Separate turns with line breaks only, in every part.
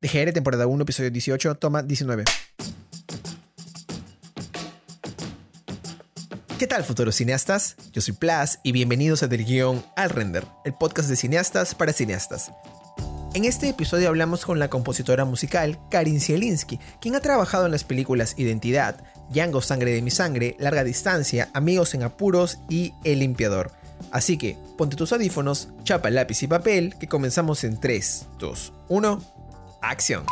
DGR, temporada 1, episodio 18, toma 19. ¿Qué tal, futuros cineastas? Yo soy Plas y bienvenidos a Del Guión al Render, el podcast de cineastas para cineastas. En este episodio hablamos con la compositora musical Karin Zielinski, quien ha trabajado en las películas Identidad, Django Sangre de mi Sangre, Larga Distancia, Amigos en Apuros y El Limpiador. Así que ponte tus audífonos, chapa lápiz y papel, que comenzamos en 3, 2, 1, acción.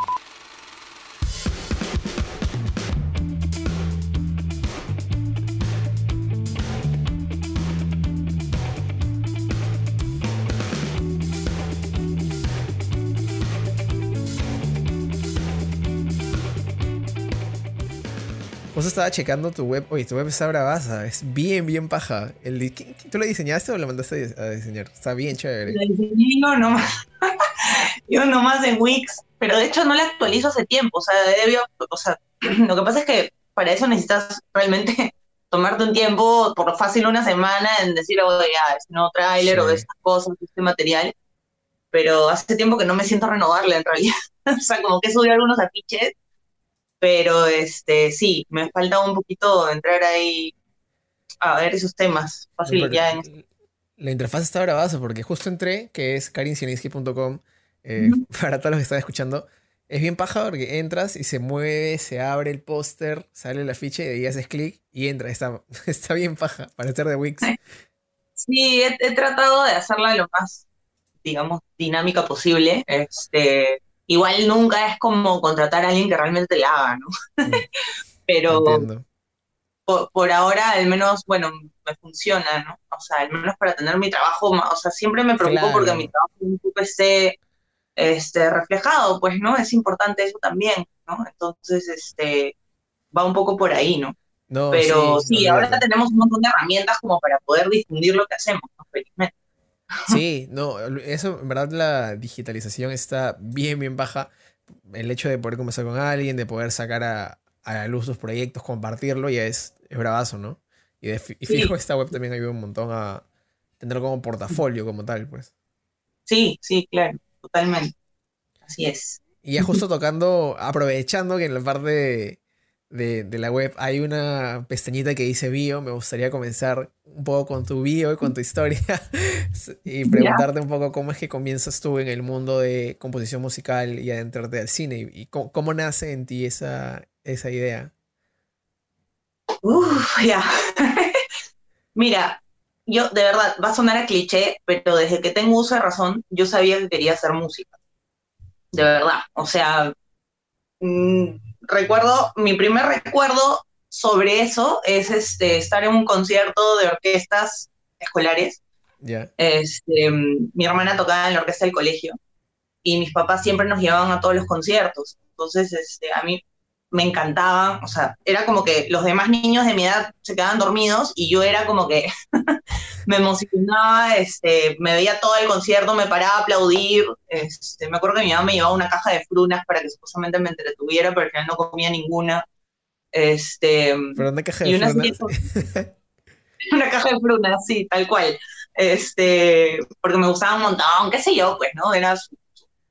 Vos estaba checando tu web. Oye, tu web está bravaza. Es bien, bien paja. El, ¿Tú lo diseñaste o lo mandaste a diseñar? Está bien chévere.
Lo diseñé yo nomás. yo nomás en Wix. Pero de hecho no la actualizo hace tiempo. O sea, debió, o sea, lo que pasa es que para eso necesitas realmente tomarte un tiempo, por lo fácil una semana, en decir, oye, ya, es un nuevo tráiler o de estas cosas, este material. Pero hace tiempo que no me siento renovarla en realidad. o sea, como que subí algunos afiches pero este sí, me falta un poquito entrar ahí a ver esos temas. Fácil, ya
La interfaz está bravazo porque justo entré, que es karinsieninski.com, eh, para todos los que están escuchando. Es bien paja porque entras y se mueve, se abre el póster, sale la ficha y ahí haces clic y entra. Está, está bien paja para hacer de Wix.
Sí, he, he, tratado de hacerla lo más, digamos, dinámica posible. Este, igual nunca es como contratar a alguien que realmente la haga, ¿no? Mm. Pero por, ahora al menos, bueno, me funciona, ¿no? O sea, al menos para tener mi trabajo, o sea, siempre me preocupo porque mi trabajo un poco esté este, reflejado, pues, ¿no? Es importante eso también, ¿no? Entonces, este, va un poco por ahí, ¿no? no Pero sí, ahora tenemos un montón de herramientas como para poder difundir lo que hacemos, ¿no? Felizmente.
Sí, no, eso en verdad la digitalización está bien, bien baja. El hecho de poder conversar con alguien, de poder sacar a, a la luz tus proyectos, compartirlo, ya es, es bravazo, ¿no? Y, fijo, esta web también ayuda un montón a tenerlo como portafolio como tal, pues.
Sí, sí, claro, totalmente. Así es.
Y ya justo tocando, aprovechando que en la parte de, la web hay una pestañita que dice bio. Me gustaría comenzar un poco con tu bio y con tu historia y preguntarte un poco cómo es que comienzas tú en el mundo de composición musical y adentrarte al cine y, cómo, nace en ti esa, esa idea.
Uf, ya. Mira, yo de verdad, va a sonar a cliché, pero desde que tengo uso de razón, yo sabía que quería hacer música. De verdad. O sea, mm, recuerdo, mi primer recuerdo sobre eso es este, estar en un concierto de orquestas escolares. Este, mi hermana tocaba en la orquesta del colegio y mis papás siempre nos llevaban a todos los conciertos. Entonces, este, a mí me encantaba, o sea, era como que los demás niños de mi edad se quedaban dormidos y yo era como que me emocionaba, este, me veía todo el concierto, me paraba a aplaudir, este, me acuerdo que mi mamá me llevaba una caja de frunas para que supuestamente me entretuviera, pero al final no comía ninguna. Este,
¿Pero una caja de frunas?
una caja de frunas, sí, tal cual. Este, porque me gustaba un montón, qué sé yo, pues, ¿no? Era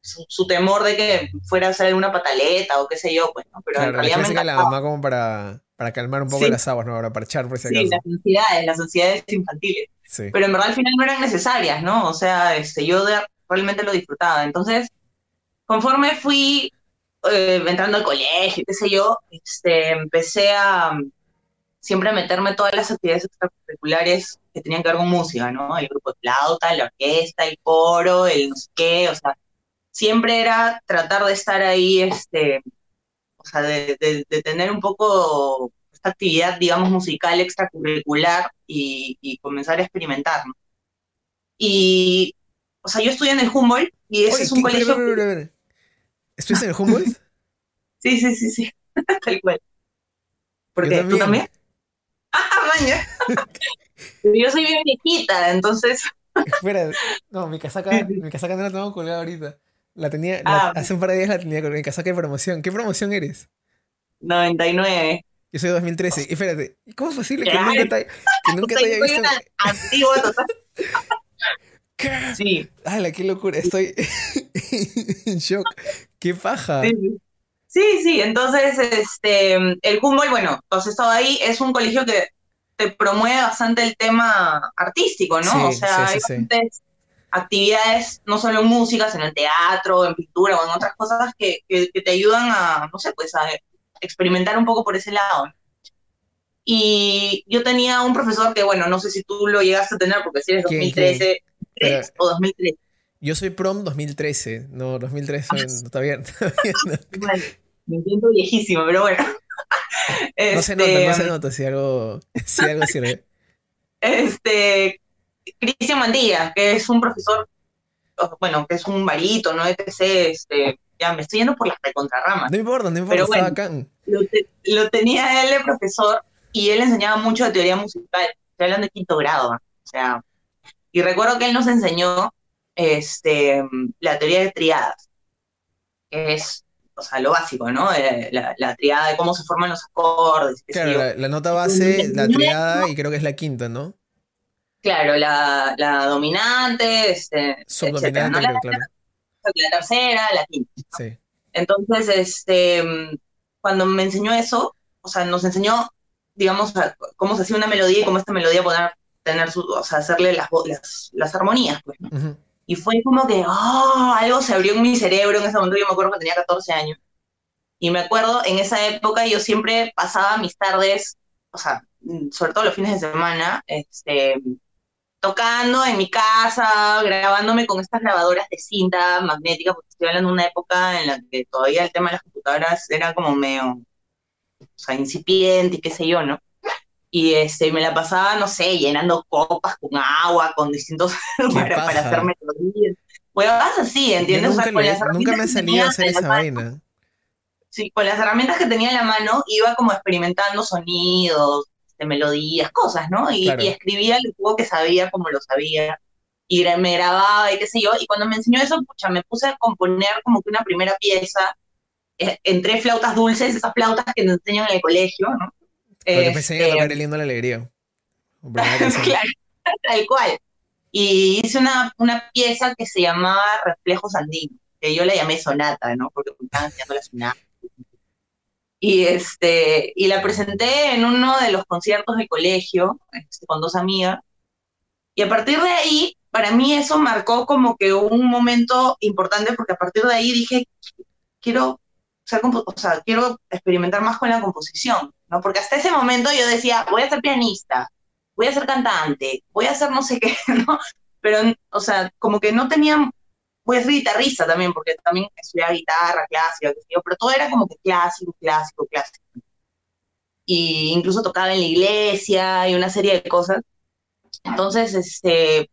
su, temor de que fuera a salir una pataleta o qué sé yo, pues, ¿no?
Pero en realidad me la mamá como para, para calmar un poco las aguas, ¿no? Para parchar por si acaso.
Sí, las ansiedades, las ansiedades infantiles. Sí. Pero en verdad al final no eran necesarias, ¿no? O sea, este, yo realmente lo disfrutaba. Entonces, conforme fui eh, entrando al colegio, qué sé yo, este, empecé a siempre a meterme todas las actividades extracurriculares que tenían que ver con música, ¿no? El grupo de flauta, la orquesta, el coro, el no sé qué, o sea, siempre era tratar de estar ahí, este, o sea, de, tener un poco esta actividad, digamos, musical extracurricular y, comenzar a experimentar, Y, o sea, yo estudié en el Humboldt y ese es un colegio...
¿Estuviste en el Humboldt?
sí, sí, sí, sí, tal cual. ¿Por qué? ¿Tú también? ¡Ah, maña! yo soy bien viejita, entonces...
Espera, no, mi casaca, mi casaca no la tengo colgada ahorita. La tenía, ah, hace un par de días la tenía con el casaca de promoción. ¿Qué promoción eres?
99.
Yo soy 2013. Y espérate, ¿cómo es posible que nunca te, que nunca te haya visto?
Antiguo total.
¿Qué?
Sí.
¡Hala, qué locura! Estoy en shock. ¡Qué paja!
Sí, sí. Entonces este, el Humboldt, bueno, entonces estado ahí, es un colegio que te promueve bastante el tema artístico, ¿no?
Sí,
o sea,
sí,
hay bastantes actividades, no solo en música, sino en teatro, en pintura o en otras cosas que, que, que te ayudan a, no sé, pues a experimentar un poco por ese lado. Y yo tenía un profesor que, bueno, no sé si tú lo llegaste a tener, porque si eres
¿Quién,
2013
Pero-
¿tres o 2013.
Yo soy prom 2013. No, 2013
Ah,
no, no.
Bueno, me siento viejísimo, pero bueno.
No se
Este,
nota, no se nota si algo, si algo sirve.
este, Cristian Mantilla, que es un profesor, bueno, que es un varito, ¿no? etc. Este, ya me estoy yendo por las recontrarramas.
No importa, no importa,
Pero
está
bueno.
bacán.
Lo, te- lo tenía él de profesor y él enseñaba mucho de teoría musical. Estoy hablando de quinto grado, ¿no? o sea. Y recuerdo que él nos enseñó este, la teoría de triadas, que es, o sea, lo básico, ¿no? Eh, La, la triada de cómo se forman los acordes.
Claro, la, la nota base, la triada y creo que es la quinta, ¿no?
Claro, la, la dominante, este, etcétera, la,
creo, claro.
la tercera, la quinta.
Sí.
Entonces, este, cuando me enseñó eso, o sea, nos enseñó, digamos, a- cómo se hacía una melodía y cómo esta melodía poder tener su, o sea, hacerle las, las, las armonías, pues. Y fue como que, oh, algo se abrió en mi cerebro en ese momento, yo me acuerdo que tenía 14 años. Y me acuerdo, en esa época yo siempre pasaba mis tardes, o sea, mm, sobre todo los fines de semana, este, tocando en mi casa, grabándome con estas grabadoras de cinta magnética, porque estoy hablando de una época en la que todavía el tema de las computadoras era como medio, o sea, incipiente y qué sé yo, ¿no? Y este, me la pasaba, no sé, llenando copas con agua, con distintos, para, para
paja.
hacer melodías. Así,
Yo
¿entiendes? O sea,
nunca,
con
lo he-
las
nunca me ha
herramientas que
salido
tenía
a hacer esa
mano,
vaina.
Sí, con las herramientas que tenía en la mano iba como experimentando sonidos, de melodías, cosas, ¿no? Y,
Claro.
y escribía lo poco que sabía como lo sabía. Y me grababa y qué sé yo. Y cuando me enseñó eso, pucha, me puse a componer como que una primera pieza eh, entre flautas dulces, esas flautas que nos enseñan en el colegio, ¿no?
Porque te enseñan a
Este,
tocar el lindo la alegría.
Claro, tal cual. Y hice una, una pieza que se llamaba Reflejos Andinos, que yo la llamé Sonata, ¿no? Porque me estaban enseñando la sonata. Y, este, y la presenté en uno de los conciertos del colegio, este, con dos amigas. Y a partir de ahí, para mí eso marcó como que un momento importante, porque a partir de ahí dije, quiero ser o sea, quiero experimentar más con la composición, ¿no? Porque hasta ese momento yo decía, voy a ser pianista, voy a ser cantante, voy a hacer no sé qué, ¿no? Pero, o sea, como que no tenía, voy a ser guitarrista también, porque también estudiaba guitarra clásica, pero todo era como que clásico, clásico, clásico. Y incluso tocaba en la iglesia y una serie de cosas. Entonces, este,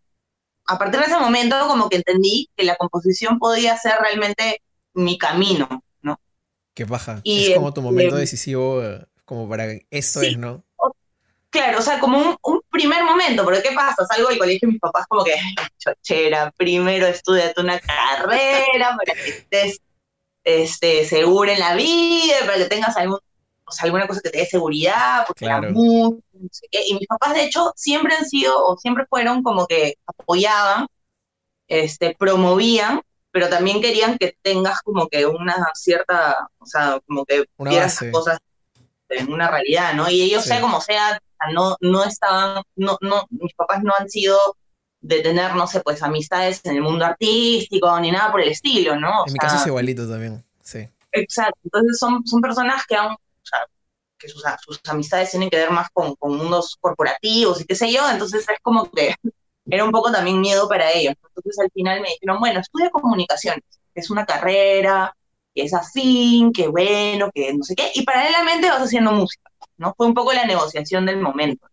a partir de ese momento como que entendí que la composición podía ser realmente mi camino, ¿no?
Qué paja.
Y,
es como tu momento
este,
decisivo, eh, como para esto
sí.
es, ¿no?
Claro, o sea, como un, un primer momento, porque ¿qué pasa? Salgo del colegio y mis papás como que, "Ay, chochera, primero estudiate una carrera para que estés este, segura en la vida, para que tengas algún, o sea, alguna cosa que te dé seguridad, porque
Claro.
la música, no sé qué. Y mis papás, de hecho, siempre han sido, o siempre fueron como que apoyaban, este, promovían, pero también querían que tengas como que una cierta, o sea, como que vieras las cosas en una realidad, ¿no? Y ellos,
Sí.
sea como sea, sea, no, no estaban, no, no, mis papás no han sido de tener, no sé, pues amistades en el mundo artístico ni nada por el estilo, ¿no? O
En mi
sea,
caso es igualito también, sí.
Exacto. Entonces son, son personas que han, o sea, que sus, sus amistades tienen que ver más con, con mundos corporativos y qué sé yo, entonces es como que era un poco también miedo para ellos. Entonces al final me dijeron, bueno, estudia comunicaciones, que es una carrera, que es afín, que bueno, que no sé qué, y paralelamente vas haciendo música, ¿no? Fue un poco la negociación del momento.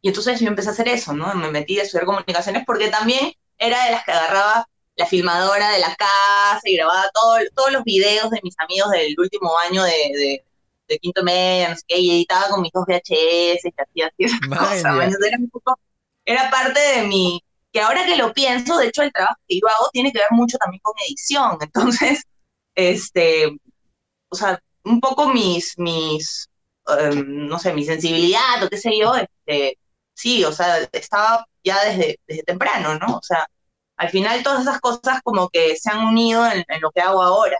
Y entonces yo empecé a hacer eso, ¿no? Me metí a estudiar comunicaciones porque también era de las que agarraba la filmadora de la casa y grababa todo- todos los videos de mis amigos del último año de, de, de quinto media, no sé qué, y editaba con mis dos VHS y hacía así esas
Vaya.
cosas. era, un poco- era parte de mi, que ahora que lo pienso, de hecho el trabajo que yo hago tiene que ver mucho también con edición, entonces, este, o sea, un poco mis, mis, em, no sé, mi sensibilidad o qué sé yo, este, sí, o sea, estaba ya desde, desde temprano, ¿no? O sea, al final todas esas cosas como que se han unido en, lo que hago ahora.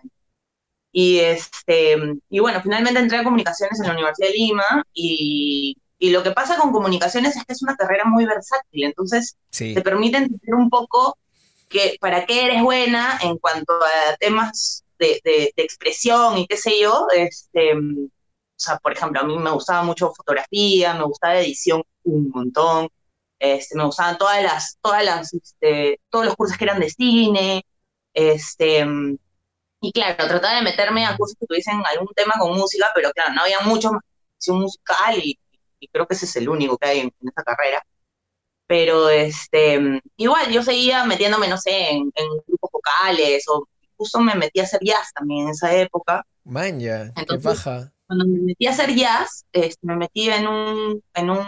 Y, este, y bueno, finalmente entré a comunicaciones en la Universidad de Lima y, y lo que pasa con comunicaciones es que es una carrera muy versátil, entonces te permite entender un poco que, para qué eres buena en cuanto a temas de, de, expresión y qué sé yo. Este, o sea, por ejemplo, a mí me gustaba mucho fotografía, me gustaba edición un montón, este, me gustaban todas las, todas las, este, todos los cursos que eran de cine, este, y claro, trataba de meterme a cursos que tuviesen algún tema con música, pero claro, no había mucho más musical y, creo que ese es el único que hay en, esa carrera. Pero este, igual yo seguía metiéndome, no sé, en, grupos vocales o justo me metí a hacer jazz también en esa época.
Manja, qué baja.
Cuando me metí a hacer jazz, este, me metí en un, en un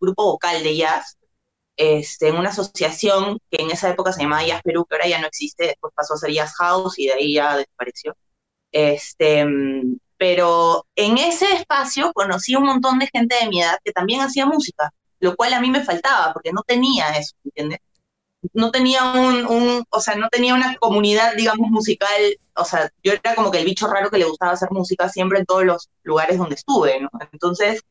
grupo vocal de jazz este, en una asociación que en esa época se llamaba Jazz Perú, que ahora ya no existe, después pasó a ser Jazz House y de ahí ya desapareció. Este, pero en ese espacio conocí un montón de gente de mi edad que también hacía música, lo cual a mí me faltaba porque no tenía eso, ¿entiendes? No tenía un, o sea, no tenía una comunidad, digamos, musical, o sea, yo era como que el bicho raro que le gustaba hacer música siempre en todos los lugares donde estuve. Entonces,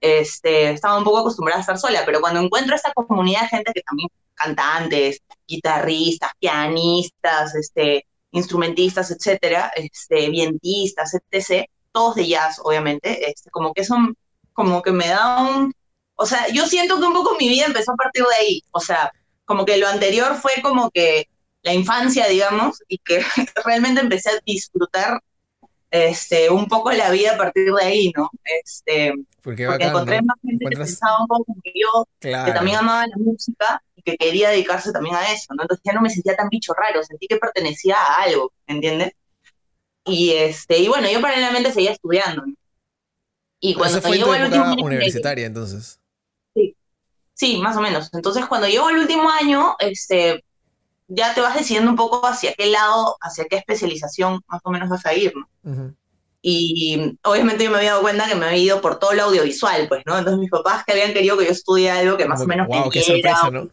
este, estaba un poco acostumbrada a estar sola, pero cuando encuentro esta comunidad de gente que también cantantes, guitarristas, pianistas, este, instrumentistas, etcétera, este, vientistas, etc., todos de jazz, obviamente, este, como que son, como que me da un, o sea, yo siento que un poco mi vida empezó a partir de ahí, o sea, como que lo anterior fue como que la infancia, digamos, y que realmente empecé a disfrutar este, un poco la vida a partir de ahí, ¿no? Este, porque, encontré más gente que pensaba un poco como yo, que también amaba la música y que quería dedicarse también a eso, ¿no? Entonces ya no me sentía tan bicho raro, sentí que pertenecía a algo, ¿entiendes? Y, este, y bueno, yo paralelamente seguía estudiando, ¿no?
Y cuando fue año, universitaria, entonces.
Sí, más o menos. Entonces cuando llegó el último año, este, ya te vas decidiendo un poco hacia qué lado, hacia qué especialización más o menos vas a ir, ¿no? Y obviamente yo me había dado cuenta que me había ido por todo lo audiovisual, pues, ¿no? Entonces mis papás que habían querido que yo estudie algo que más o menos
wow, qué sorpresa, ¿no?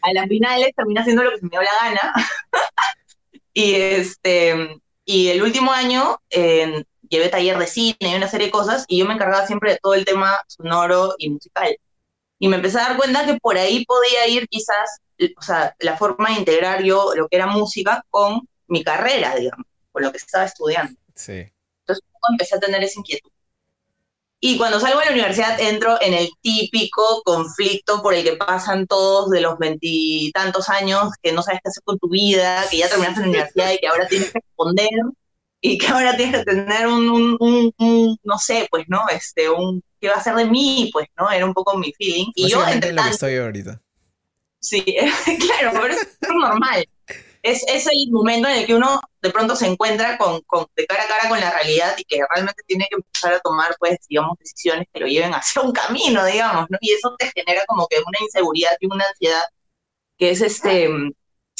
a las finales terminé haciendo lo que se me dio la gana. y este y el último año eh, llevé taller de cine y una serie de cosas y yo me encargaba siempre de todo el tema sonoro y musical. Y me empecé a dar cuenta que por ahí podía ir quizás o sea, la forma de integrar yo lo que era música con mi carrera, digamos, con lo que estaba estudiando.
Sí.
Entonces empecé a tener esa inquietud. Y cuando salgo de la universidad entro en el típico conflicto por el que pasan todos de los veintitantos años, que no sabes qué hacer con tu vida, que ya terminaste la universidad y que ahora tienes que responder y que ahora tienes que tener un, un, no sé, pues, ¿no? Este, un, ¿qué va a ser de mí? Pues, ¿no? Era un poco mi feeling. Y yo, entre
lo que estoy ahorita.
Sí, claro, pero es normal. Es, es, el momento en el que uno de pronto se encuentra con, con, de cara a cara con la realidad y que realmente tiene que empezar a tomar, pues, digamos, decisiones que lo lleven hacia un camino, digamos, ¿no? Y eso te genera como que una inseguridad y una ansiedad que es, este,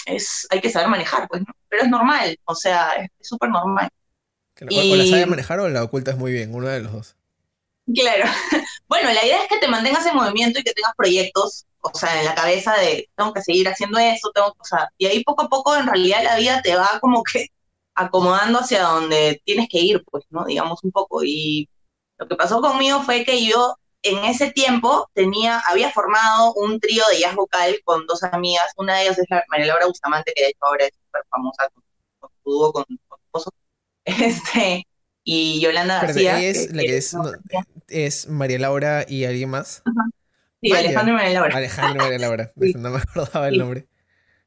es, hay que saber manejar, pues, ¿no? Pero es normal, o sea, es súper normal.
O la sabes manejar o la ocultas muy bien, uno de los dos.
Claro. Bueno, la idea es que te mantengas en movimiento y que tengas proyectos o sea, en la cabeza de tengo que seguir haciendo eso, tengo, o sea, y ahí poco a poco en realidad la vida te va como que acomodando hacia donde tienes que ir, pues, ¿no? Digamos un poco. Y lo que pasó conmigo fue que yo en ese tiempo tenía, había formado un trío de jazz vocal con dos amigas, una de ellas es la María Laura Bustamante, que de hecho ahora es súper famosa con, con, con, con esposo, este, y Yolanda García.
Es, la que es, es María Laura y alguien más.
Sí, Alejandro y María Laura.
Alejandro y María Laura, no me acordaba el nombre.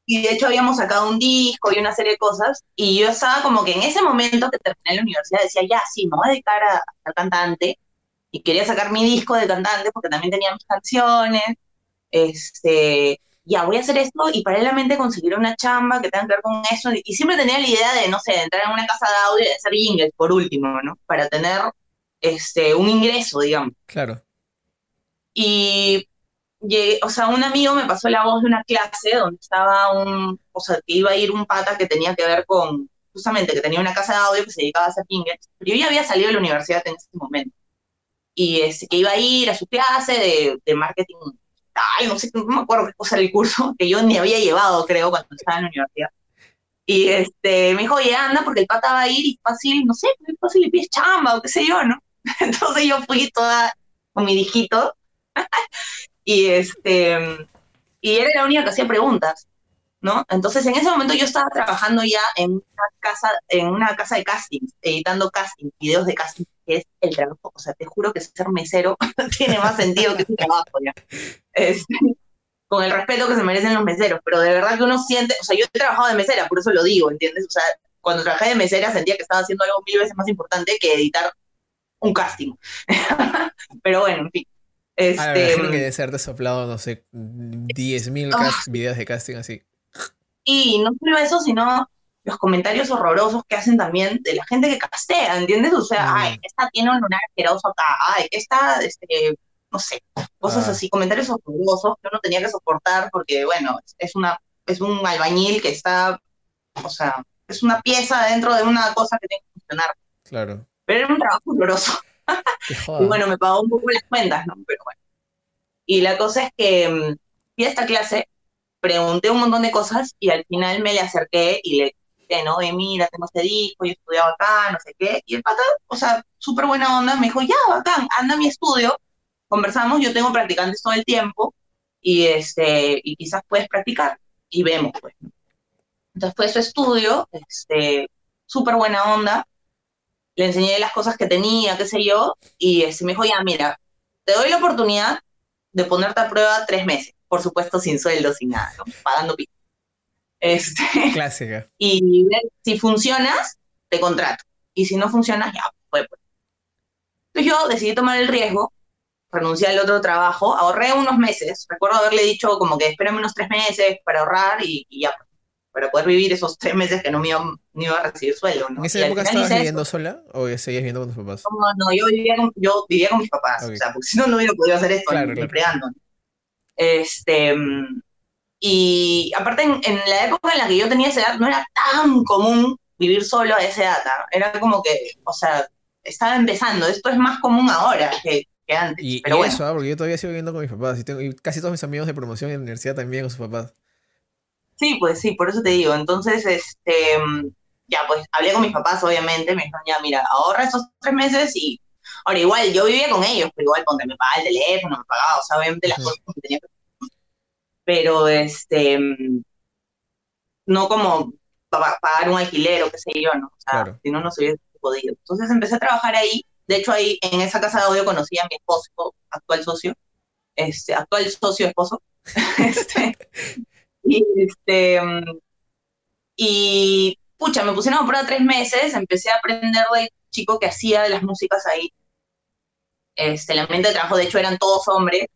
Y de hecho habíamos sacado un disco y una serie de cosas, y yo estaba como que en ese momento que terminé la universidad decía, ya, sí, me voy a dedicar a ser cantante, y quería sacar mi disco de cantante porque también tenía mis canciones, este, ya, voy a hacer esto y paralelamente conseguir una chamba que tenga que ver con eso, y siempre tenía la idea de, no sé, de entrar en una casa de audio y de hacer jingles, por último, ¿no? Para tener este, un ingreso, digamos.
Claro.
Y, o sea, un amigo me pasó la voz de una clase donde estaba un, o sea, que iba a ir un pata que tenía que ver con, justamente, que tenía una casa de audio que se dedicaba a hacer jingles, pero yo ya había salido de la universidad en ese momento. Y este, que iba a ir a su clase de, marketing Ay, no sé, no me acuerdo qué cosa era el curso, que yo ni había llevado, creo, cuando estaba en la universidad. Y este, me dijo, oye, anda, porque el pata va a ir y fácil, no sé, fácil le pides chamba o qué sé yo, ¿no? Entonces yo fui toda con mi dijito y este, y era la única que hacía preguntas. ¿no? Entonces en ese momento yo estaba trabajando ya en una casa, en una casa de casting, editando casting, videos de casting, que es el trabajo, o sea, te juro que ser mesero tiene más sentido que ese trabajo ya. Este, con el respeto que se merecen los meseros, pero de verdad que uno siente, o sea, yo he trabajado de mesera, por eso lo digo, ¿entiendes? O sea, cuando trabajé de mesera sentía que estaba haciendo algo mil veces más importante que editar un casting. pero bueno, en fin.
Este, a ver, que de ser desoplado, no sé, 10.000 oh. videos de casting así.
Y no solo eso, sino los comentarios horrorosos que hacen también de la gente que castea, ¿entiendes? O sea, mm. ay, esta tiene un lunar asqueroso acá, ay, esta, este, no sé, cosas ah. así, comentarios horrorosos que uno tenía que soportar porque, bueno, es una, es un albañil que está, o sea, es una pieza dentro de una cosa que tiene que funcionar.
Claro.
Pero era un trabajo horroroso. y bueno, me pagó un poco las cuentas, ¿no? Pero bueno. Y la cosa es que mm, fui a esta clase pregunté un montón de cosas y al final me le acerqué y le no, mira, tengo este disco, yo he estudiado acá, no sé qué. Y el pata, o sea, súper buena onda, me dijo, ya, bacán, anda a mi estudio, conversamos, yo tengo practicantes todo el tiempo y, este, y quizás puedes practicar y vemos, pues. Entonces fue su estudio, este, súper buena onda, le enseñé las cosas que tenía, qué sé yo, y este, me dijo, ya, mira, te doy la oportunidad de ponerte a prueba tres meses por supuesto sin sueldo, sin nada, ¿no? Pagando pico. Este,
Clásica.
Y si funcionas, te contrato. Y si no funcionas, ya, pues, pues. Entonces yo decidí tomar el riesgo, renuncié al otro trabajo, ahorré unos meses. Recuerdo haberle dicho como que espérame unos tres meses para ahorrar y, ya, pues, para poder vivir esos tres meses que no me iba, iba a recibir sueldo. ¿no?
¿En esa época estabas viviendo sola o seguías viviendo con tus papás?
No, no, yo vivía con, yo vivía con mis papás, o sea, porque si no, no hubiera podido hacer esto, claro, empleando. Este, y aparte, en, la época en la que yo tenía esa edad, no era tan común vivir solo a esa edad. Era como que, o sea, estaba empezando. Esto es más común ahora que, antes.
Y,
pero
eso, ¿ah? porque yo todavía sigo viviendo con mis papás. Y, tengo, casi todos mis amigos de promoción en la universidad también con sus papás.
Sí, pues sí, por eso te digo. Entonces, este, ya, pues hablé con mis papás, obviamente. Me dijeron, ya, mira, ahorra esos tres meses y Ahora, igual, yo vivía con ellos, pero igual, cuando me pagaba el teléfono, me pagaba, o sea, obviamente las cosas que tenía que Pero, este, no como pagar un alquiler o qué sé yo, ¿no? O sea, si no, no se hubiese podido. Entonces empecé a trabajar ahí. De hecho, ahí en esa casa de audio conocí a mi esposo, actual socio, este, actual socio esposo. este, y, este, y, pucha, me pusieron a prueba tres meses, empecé a aprender de chico que hacía de las músicas ahí este, el ambiente de trabajo, de hecho, eran todos hombres,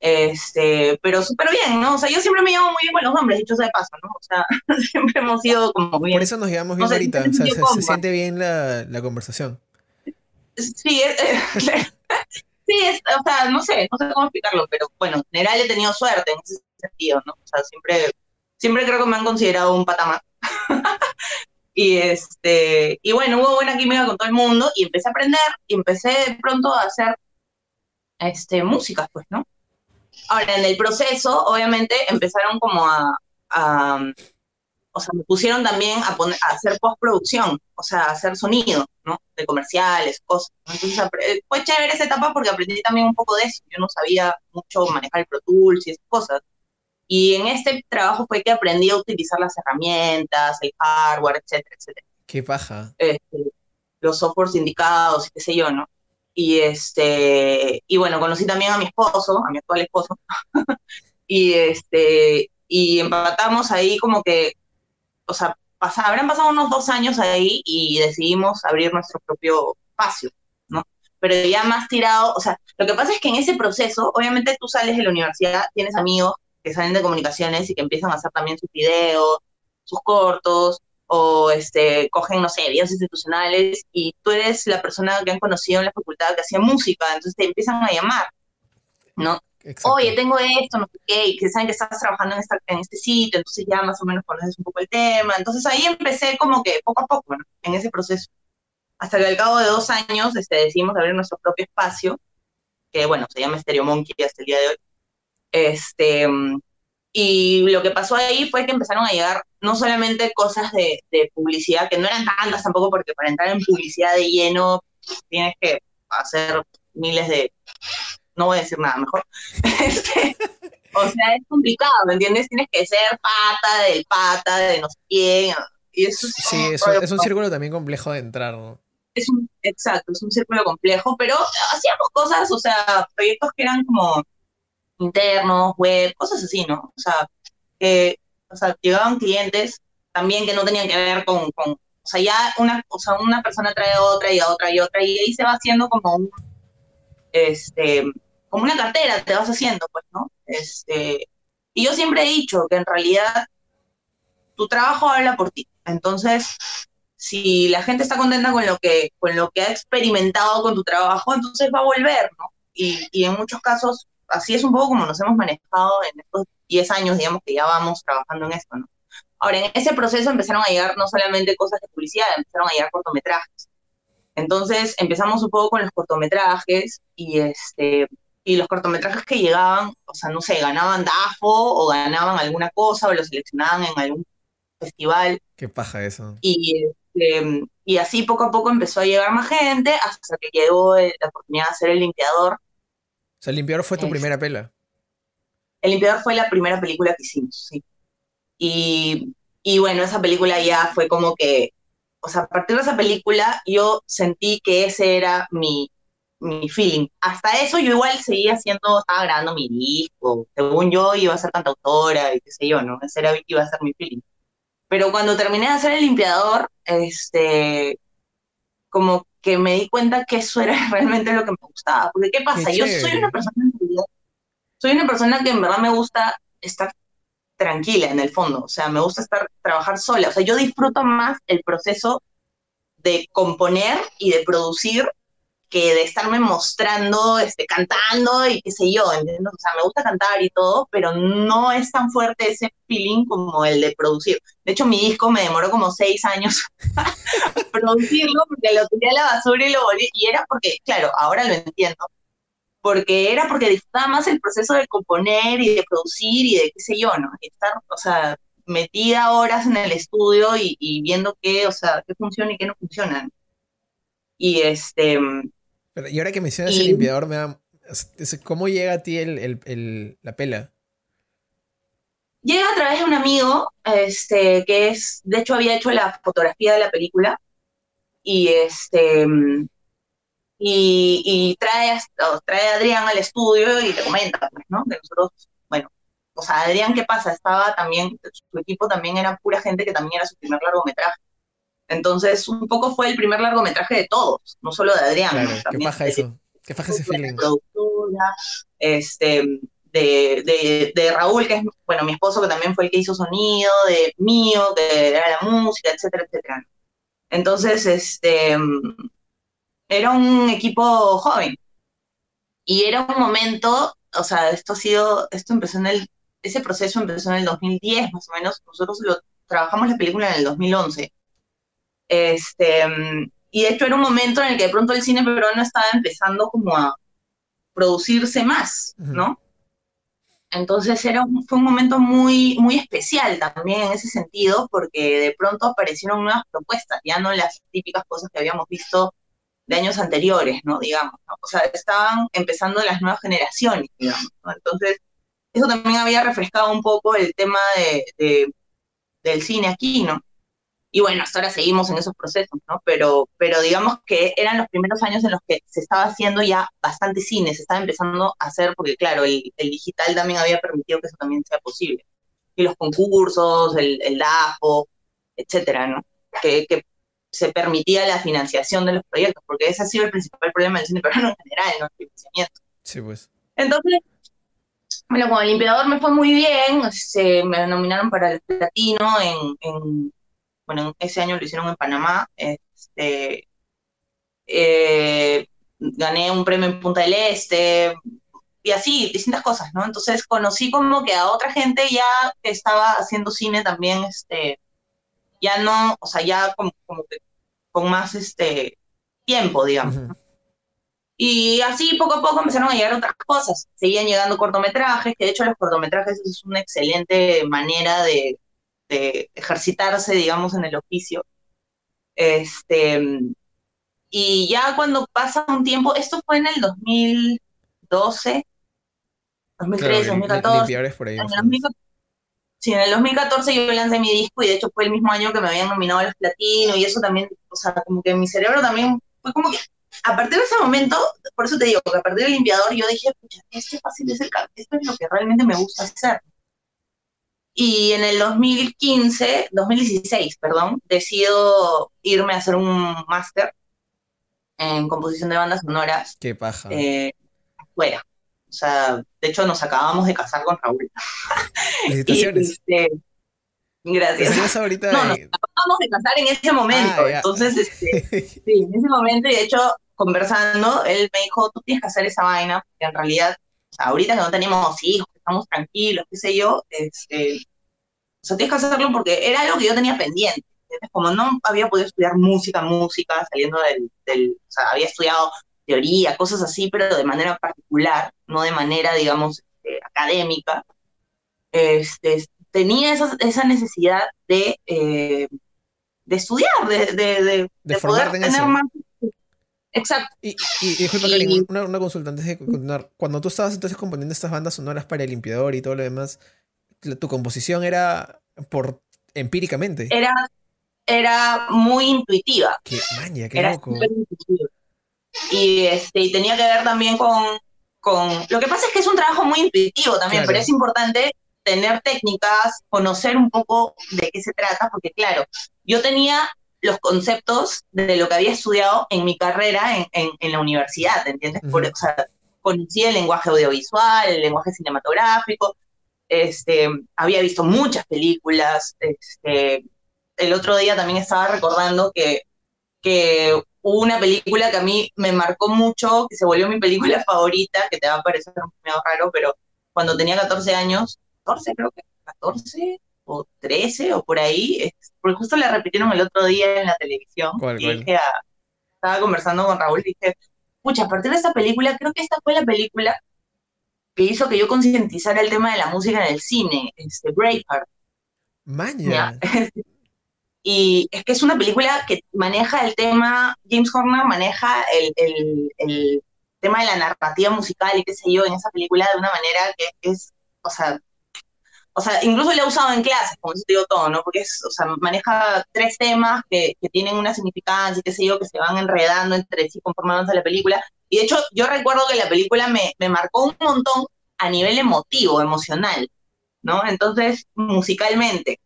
este, pero súper bien, ¿no? O sea, yo siempre me llevo muy bien con los hombres, dicho sea de paso, ¿no? O sea, siempre hemos sido como muy
Por eso nos llevamos bien ahorita, o sea, se, siente bien la, la conversación.
Sí, es, sí, es, o sea, no sé, no sé cómo explicarlo, pero bueno, en general he tenido suerte en ese sentido, ¿no? O sea, siempre, siempre creo que me han considerado un patamar. Y, este, y bueno, hubo buena química con todo el mundo y empecé a aprender y empecé pronto a hacer este, músicas, pues, ¿no? Ahora, en el proceso, obviamente, empezaron como a, o sea, me pusieron también a, poner, a hacer postproducción, o sea, a hacer sonido, ¿no? De comerciales, cosas. Entonces, fue chévere esa etapa porque aprendí también un poco de eso. Yo no sabía mucho manejar el Pro Tools y esas cosas. Y en este trabajo fue que aprendí a utilizar las herramientas, el hardware, etcétera, etcétera.
Qué paja.
Este, los softwares indicados qué sé yo, ¿no? Y este, y bueno, conocí también a mi esposo, a mi actual esposo, y este, y empatamos ahí como que, o sea, habrán pasado unos dos años ahí y decidimos abrir nuestro propio espacio, ¿no? Pero ya más tirado, o sea, lo que pasa es que en ese proceso, obviamente tú sales de la universidad, tienes amigos, que salen de comunicaciones y que empiezan a hacer también sus videos, sus cortos, o este, cogen, no sé, videos institucionales, y tú eres la persona que han conocido en la facultad que hacía música, entonces te empiezan a llamar, ¿no? Oye, tengo esto, no sé qué, y que saben que estás trabajando en, esta, en este sitio, entonces ya más o menos conoces un poco el tema. Entonces ahí empecé como que poco a poco, ¿no? En ese proceso. Hasta que al cabo de dos años este, decidimos abrir nuestro propio espacio que bueno, se llama Stereo Monkey hasta el día de hoy. Este, y lo que pasó ahí fue que empezaron a llegar no solamente cosas de, de publicidad, que no eran tantas tampoco, porque para entrar en publicidad de lleno tienes que hacer miles de, no voy a decir nada mejor, este, o sea, es complicado, ¿me entiendes? Tienes que ser pata del pata de no sé quién, y eso es,
sí, es un círculo también complejo de entrar, ¿no?
Es un, exacto, es un círculo complejo, pero hacíamos cosas, o sea, proyectos que eran como internos, web, cosas así, ¿no? O sea, que, o sea, llegaban clientes también que no tenían que ver con, o sea, ya una, o sea, una persona trae otra y otra y otra, y ahí se va haciendo como un, este, como una cartera, te vas haciendo, pues, ¿no? Este, y yo siempre he dicho que en realidad tu trabajo habla por ti. Entonces, si la gente está contenta con lo que, con lo que ha experimentado con tu trabajo, entonces va a volver, ¿no? Y, y en muchos casos, así es un poco como nos hemos manejado en estos 10 años, digamos, que ya vamos trabajando en esto, ¿no? Ahora, en ese proceso empezaron a llegar no solamente cosas de publicidad, empezaron a llegar cortometrajes. Entonces empezamos un poco con los cortometrajes y, este, y los cortometrajes que llegaban, o sea, no sé, ganaban DAFO o ganaban alguna cosa o los seleccionaban en algún festival.
Qué paja eso.
Y, este, y así poco a poco empezó a llegar más gente hasta que llegó la oportunidad de hacer El Limpiador.
O sea, El Limpiador fue tu
Es-
primera pela.
El Limpiador fue la primera película que hicimos, sí. Y, y bueno, esa película ya fue como que, o sea, a partir de esa película yo sentí que ese era mi, mi feeling. Hasta eso yo igual seguía haciendo, estaba grabando mi disco, según yo iba a ser cantautora y qué sé yo, ¿no? Ese era, iba a ser mi feeling. Pero cuando terminé de hacer El Limpiador, este, como que me di cuenta que eso era realmente lo que me gustaba. Porque ¿qué pasa? Yo soy una persona soy una persona que en verdad me gusta estar tranquila en el fondo, o sea, me gusta estar, trabajar sola, o sea, yo disfruto más el proceso de componer y de producir que de estarme mostrando, este, cantando y qué sé yo, ¿entiendes? O sea, me gusta cantar y todo, pero no es tan fuerte ese feeling como el de producir. De hecho, mi disco me demoró como seis años producirlo porque lo tiré a la basura y lo volví, y era porque, claro, ahora lo entiendo, porque era porque disfrutaba más el proceso de componer y de producir y de qué sé yo, ¿no? Y estar, o sea, metida horas en el estudio y, y viendo qué, o sea, qué funciona y qué no funciona. Y este,
Pero, y ahora que mencionas
Y-
el limpiador, me da. ¿Cómo llega a ti el, el- el- la pela?
llega a través de un amigo, este, que es, de hecho había hecho la fotografía de la película, y este, y, y trae, trae a Adrián al estudio y te comenta, pues, ¿no? Que nosotros, bueno, o sea, Adrián, ¿qué pasa? Estaba también, su equipo también era pura gente que también era su primer largometraje. Entonces, un poco fue el primer largometraje de todos, no solo de Adrián.
Claro,
¿no?
qué
También
paja
de-
eso. Qué paja ese feeling.
productora, este, de, de, de Raúl, que es, bueno, mi esposo, que también fue el que hizo sonido, de mío, que era la música, etcétera, etcétera. Entonces, este, era un equipo joven. Y era un momento, o sea, esto ha sido, esto empezó en el, ese proceso empezó en el 2010, más o menos. Nosotros lo, trabajamos la película en el 2011. Este, y de hecho era un momento en el que de pronto el cine peruano estaba empezando como a producirse más. ¿no? Entonces era un- fue un momento muy, muy especial también en ese sentido, porque de pronto aparecieron nuevas propuestas, ya no las típicas cosas que habíamos visto de años anteriores, ¿no? Digamos, ¿no? O sea, estaban empezando las nuevas generaciones, digamos, ¿no? Entonces, eso también había refrescado un poco el tema de, de- del cine aquí, ¿no? Y bueno, hasta ahora seguimos en esos procesos, ¿no? Pero, pero digamos que eran los primeros años en los que se estaba haciendo ya bastante cine, se estaba empezando a hacer, porque claro, el, el digital también había permitido que eso también sea posible. Y los concursos, el, el DAFO, etcétera, ¿no? Que, que se permitía la financiación de los proyectos, porque ese ha sido el principal problema del cine peruano en general, ¿no? El financiamiento.
Sí, pues.
Entonces, bueno, el limpiador me fue muy bien, se me nominaron para el platino en, en- bueno, ese año lo hicieron en Panamá, este, eh, gané un premio en Punta del Este, y así, distintas cosas, ¿no? Entonces conocí como que a otra gente ya que estaba haciendo cine también, este, ya no, o sea, ya como, como que con más, este, tiempo, digamos. Y así poco a poco empezaron a llegar otras cosas. Seguían llegando cortometrajes, que de hecho los cortometrajes es una excelente manera de, de ejercitarse, digamos, en el oficio. Este, y ya cuando pasa un tiempo, esto fue en el 2012, 2013, 2014.
Por ahí,
sí, en el 2014 yo lancé mi disco y de hecho fue el mismo año que me habían nominado a los platinos y eso también, o sea, como que mi cerebro también fue como que a partir de ese momento, por eso te digo que a partir del limpiador yo dije, pucha, este fácil es el esto es lo que realmente me gusta hacer. Y en el 2015, 2016, perdón, decido irme a hacer un máster en composición de bandas sonoras.
Qué paja.
Eh, afuera. O sea, de hecho nos acabamos de casar con Raúl.
Felicitaciones.
Este, gracias.
ahorita
no, nos acabamos de casar en ese momento. Ah, Entonces, este, sí, en ese momento, y de hecho, conversando, él me dijo, tú tienes que hacer esa vaina, porque en realidad, o sea, ahorita que no tenemos hijos, que estamos tranquilos, qué sé yo, este, o sea, tienes que hacerlo porque era algo que yo tenía pendiente. Como no había podido estudiar música, música, saliendo del, del, o sea, había estudiado teoría, cosas así, pero de manera particular, no de manera, digamos, este, académica, este, tenía esa, esa necesidad de, eh, de estudiar, de, de,
de, poder tener más...
Exacto.
Y, y, disculpa, Karin, una, una, consulta antes de continuar. Cuando tú estabas entonces componiendo estas bandas sonoras para el limpiador y todo lo demás, ¿tu composición era por empíricamente?
Era era muy intuitiva.
Qué maña, qué loco.
Y, este, y tenía que ver también con, con... Lo que pasa es que es un trabajo muy intuitivo también, pero es importante tener técnicas, conocer un poco de qué se trata, porque claro, yo tenía los conceptos de lo que había estudiado en mi carrera en, en, la universidad, ¿entiendes? Por, o sea, conocí el lenguaje audiovisual, el lenguaje cinematográfico, este, había visto muchas películas, este, el otro día también estaba recordando que, que hubo una película que a mí me marcó mucho, que se volvió mi película favorita, que te va a parecer un medio raro, pero cuando tenía 14 años, 14 creo que, 14 o 13 o por ahí, porque justo la repitieron el otro día en la televisión. y Dije estaba conversando con Raúl y dije, pucha, a partir de esta película, creo que esta fue la película que hizo que yo concientizara el tema de la música en el cine, este Braveheart.
Maña.
Y es que es una película que maneja el tema, James Horner maneja el, el, tema de la narrativa musical y qué sé yo en esa película de una manera que es, o sea, o sea, incluso le ha usado en clases, como eso te digo todo, ¿no? Porque es, o sea, maneja tres temas que, que tienen una significancia y qué sé yo, que se van enredando entre sí conformándose la película. Y de hecho, yo recuerdo que la película me, me marcó un montón a nivel emotivo, emocional, ¿no? Entonces, musicalmente.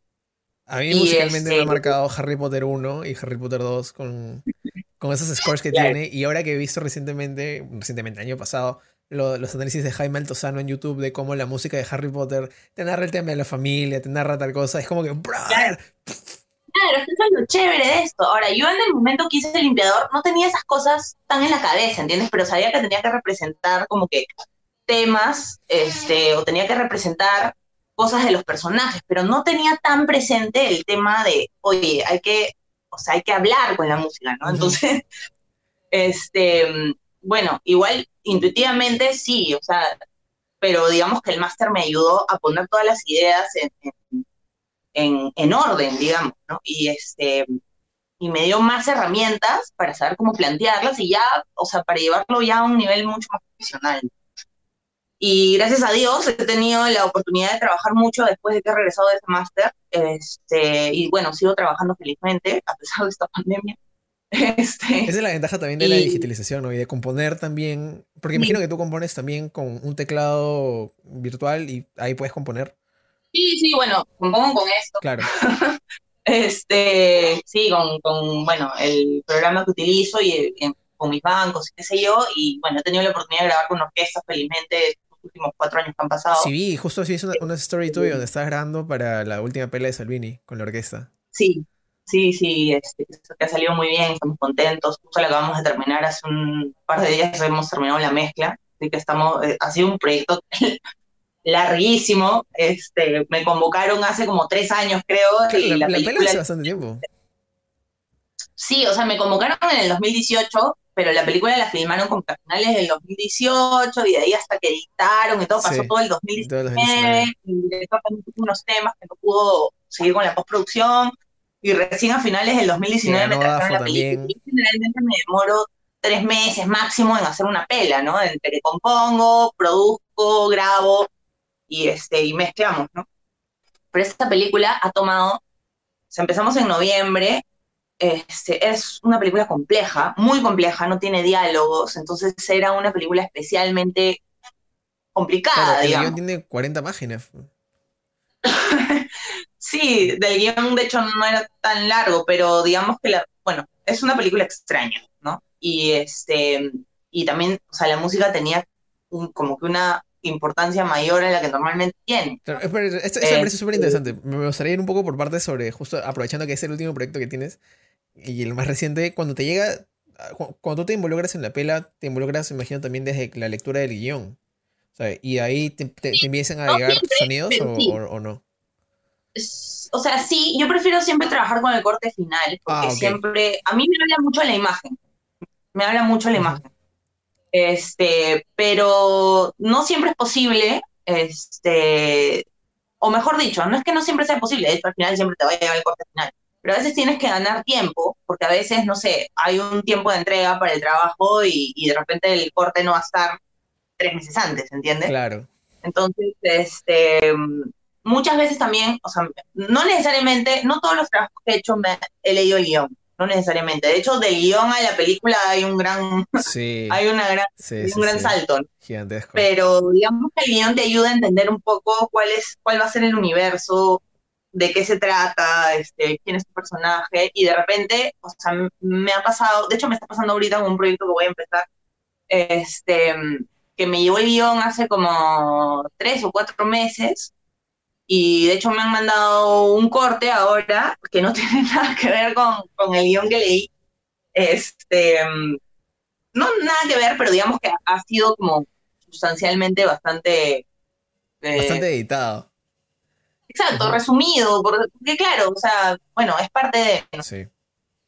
A mí musicalmente me ha este, marcado Harry Potter 1 y Harry Potter 2 con, con esos scores que tiene. Y ahora que he visto recientemente, recientemente, año pasado, los análisis de Jaime Altozano en YouTube de cómo la música de Harry Potter te narra el tema de la familia, te narra tal cosa. Es como que.
Claro. Claro, eso es lo chévere de esto. Ahora, yo en el momento que hice el limpiador no tenía esas cosas tan en la cabeza, ¿entiendes? Pero sabía que tenía que representar como que temas, este, o tenía que representar cosas de los personajes, pero no tenía tan presente el tema de, oye, hay que, o sea, hay que hablar con la música, ¿no? Entonces, este, bueno, igual intuitivamente sí, o sea, pero digamos que el máster me ayudó a poner todas las ideas en, en, en, orden, digamos, ¿no? Y este, y me dio más herramientas para saber cómo plantearlas y ya, o sea, para llevarlo ya a un nivel mucho más profesional. Y gracias a Dios he tenido la oportunidad de trabajar mucho después de que he regresado de ese máster. Este, y bueno, sigo trabajando felizmente a pesar de esta pandemia. Este,
Esa es la ventaja también de la digitalización, ¿no? Y de componer también, porque imagino que tú compones también con un teclado virtual y ahí puedes componer.
Sí, sí, bueno, compongo con esto.
Claro.
este, sí, con, con, bueno, el programa que utilizo y con mis bancos, qué sé yo, y bueno, he tenido la oportunidad de grabar con orquestas felizmente últimos cuatro años que han pasado.
Sí, vi, justo así es una, una story tuya donde estabas grabando para la última pelea de Salvini con la orquesta.
Sí, sí, sí, este, que ha salido muy bien, estamos contentos. Justo la acabamos de terminar hace un par de días, hemos terminado la mezcla, así que estamos, eh, ha sido un proyecto larguísimo. Este, me convocaron hace como tres años, creo. y
la, la película hace bastante tiempo.
Sí, o sea, me convocaron en el 2018 pero la película la filmaron como a finales del 2018 y de ahí hasta que editaron y todo, pasó todo el 2019, y el director también tuvo unos temas que no pudo seguir con la postproducción y recién a finales del 2019 me trajeron la película y generalmente me demoro tres meses máximo en hacer una pela, ¿no? Entre que compongo, produzco, grabo y, este, y mezclamos, ¿no? Pero esta película ha tomado, o empezamos en noviembre, este, es una película compleja, muy compleja, no tiene diálogos, entonces era una película especialmente complicada,
claro, el guion tiene 40 páginas.
sí, del guion de hecho no era tan largo, pero digamos que la, bueno, es una película extraña, ¿no? Y este, y también, o sea, la música tenía como que una importancia mayor a la que normalmente tiene.
Claro, esto, me parece súper interesante. Me gustaría ir un poco por parte sobre, justo aprovechando que es el último proyecto que tienes, y el más reciente, cuando te llega, cuando tú te involucras en la pela, te involucras, imagino, también desde la lectura del guion. Y ahí te, empiezan a llegar sonidos o, no.
O sea, sí, yo prefiero siempre trabajar con el corte final, porque ah, siempre, a mí me habla mucho la imagen, me habla mucho la imagen. Este, pero no siempre es posible, este, o mejor dicho, no es que no siempre sea posible, de hecho al final siempre te va a llegar el corte final pero a veces tienes que ganar tiempo, porque a veces, no sé, hay un tiempo de entrega para el trabajo y, de repente el corte no va a estar tres meses antes, ¿entiendes?
Claro.
Entonces, este, muchas veces también, o sea, no necesariamente, no todos los trabajos que he hecho me he leído el guion, no necesariamente. De hecho, del guion a la película hay un gran, sí. hay una gran, un gran salto.
Gigantesco.
Pero digamos que el guion te ayuda a entender un poco cuál es, cuál va a ser el universo, de qué se trata, este, quién es tu personaje, y de repente, o sea, me ha pasado, de hecho me está pasando ahorita con un proyecto que voy a empezar, este, que me llevó el guion hace como tres o cuatro meses, y de hecho me han mandado un corte ahora que no tiene nada que ver con, con el guion que leí, este, no nada que ver, pero digamos que ha sido como sustancialmente bastante...
Eh, bastante editado.
Exacto, resumido, porque claro, o sea, bueno, es parte de... Sí.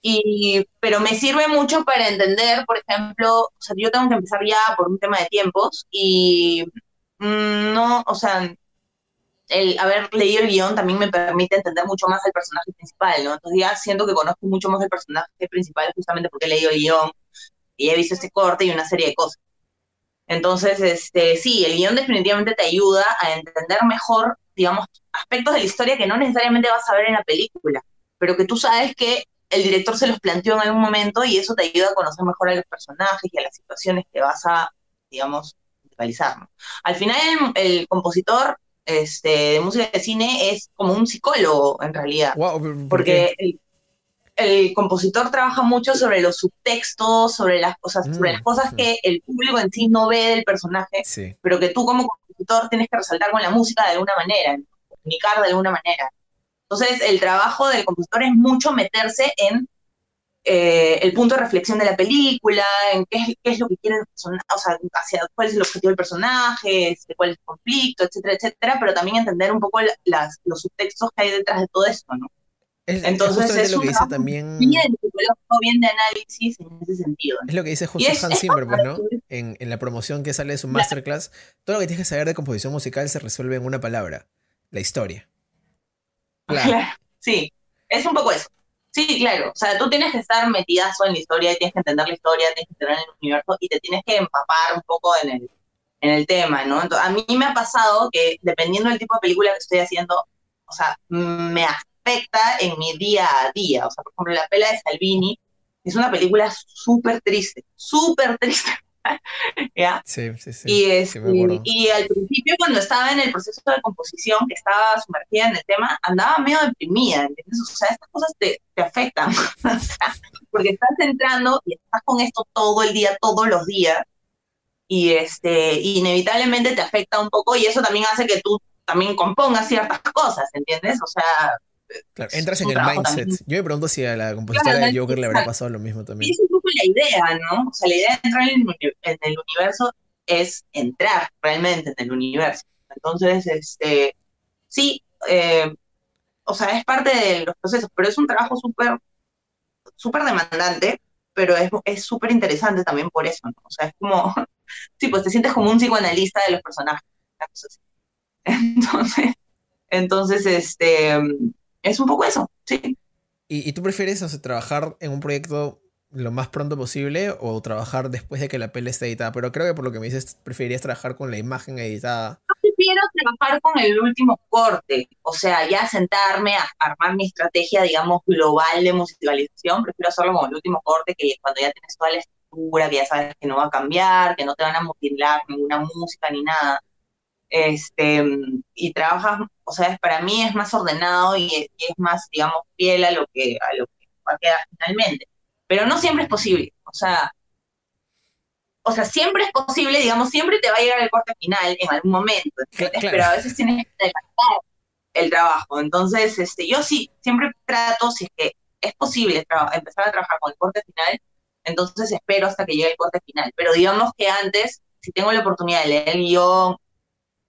Y, pero me sirve mucho para entender, por ejemplo, o sea, yo tengo que empezar ya por un tema de tiempos y mm, no, o sea, el haber leído el guion también me permite entender mucho más al personaje principal, ¿no? Entonces ya siento que conozco mucho más el personaje principal justamente porque he leído el guion y he visto este corte y una serie de cosas. Entonces, este, sí, el guion definitivamente te ayuda a entender mejor, digamos, aspectos de la historia que no necesariamente vas a ver en la película, pero que tú sabes que el director se los planteó en algún momento y eso te ayuda a conocer mejor a los personajes y a las situaciones que vas a, digamos, realizar. Al final, el, compositor este, de música de cine es como un psicólogo, en realidad. porque el, compositor trabaja mucho sobre los subtextos, sobre las cosas, sobre las mm, cosas que el público en sí no ve del personaje, pero que tú como compositor tienes que resaltar con la música de alguna manera comunicar de alguna manera. Entonces, el trabajo del compositor es mucho meterse en eh, el punto de reflexión de la película, en qué es, lo que quiere el personaje, o sea, hacia cuál es el objetivo del personaje, este, cuál es el conflicto, etcétera, etcétera, pero también entender un poco las, los subtextos que hay detrás de todo esto, ¿no?
Entonces es, lo que dice también
bien, bien de análisis en ese sentido.
Es lo que dice justo Hans Zimmer, pues, ¿no? En, en, la promoción que sale de su masterclass, todo lo que tienes que saber de composición musical se resuelve en una palabra, la historia.
Claro. Sí, es un poco eso. Sí, claro. O sea, tú tienes que estar metidazo en la historia y tienes que entender la historia, tienes que entender el universo y te tienes que empapar un poco en el, en el tema, ¿no? Entonces, a mí me ha pasado que dependiendo del tipo de película que estoy haciendo, o sea, me afecta en mi día a día. O sea, por ejemplo, la pela de Salvini es una película súper triste, súper triste. ¿Ya?
Sí, sí, sí.
Y, es, y, al principio, cuando estaba en el proceso de composición, que estaba sumergida en el tema, andaba medio deprimida, ¿entiendes? O sea, estas cosas te, te afectan, porque estás entrando y estás con esto todo el día, todos los días, y este, inevitablemente te afecta un poco, y eso también hace que tú también compongas ciertas cosas, ¿entiendes? O sea,
Claro, entras en el mindset. Yo me pregunto si a la compositora de Joker le habrá pasado lo mismo también.
Y es un poco la idea, ¿no? O sea, la idea de entrar en el, universo es entrar realmente en el universo. Entonces, este, sí, eh, o sea, es parte de los procesos, pero es un trabajo súper, súper demandante pero es súper interesante también por eso, ¿no? O sea, es como, sí, pues te sientes como un psicoanalista de los personajes. Entonces, entonces, este, es un poco eso, sí.
¿Y, tú prefieres trabajar en un proyecto lo más pronto posible o trabajar después de que la peli esté editada? Pero creo que por lo que me dices, preferirías trabajar con la imagen editada.
Yo prefiero trabajar con el último corte, o sea, ya sentarme a armar mi estrategia, digamos, global de musicalización, prefiero hacerlo con el último corte, que cuando ya tienes toda la estructura, que ya sabes que no va a cambiar, que no te van a mutilar ninguna música ni nada. Este, y trabajas, o sea, para mí es más ordenado y es, y es más, digamos, fiel a lo que a lo que va a quedar finalmente pero no siempre es posible. O sea, o sea, siempre es posible, digamos, siempre te va a llegar el corte final en algún momento, pero a veces tienes que adelantar el trabajo. Entonces, este, yo sí, siempre trato, si es que es posible empezar a trabajar con el corte final, entonces espero hasta que llegue el corte final. Pero digamos que antes, si tengo la oportunidad de leer el guion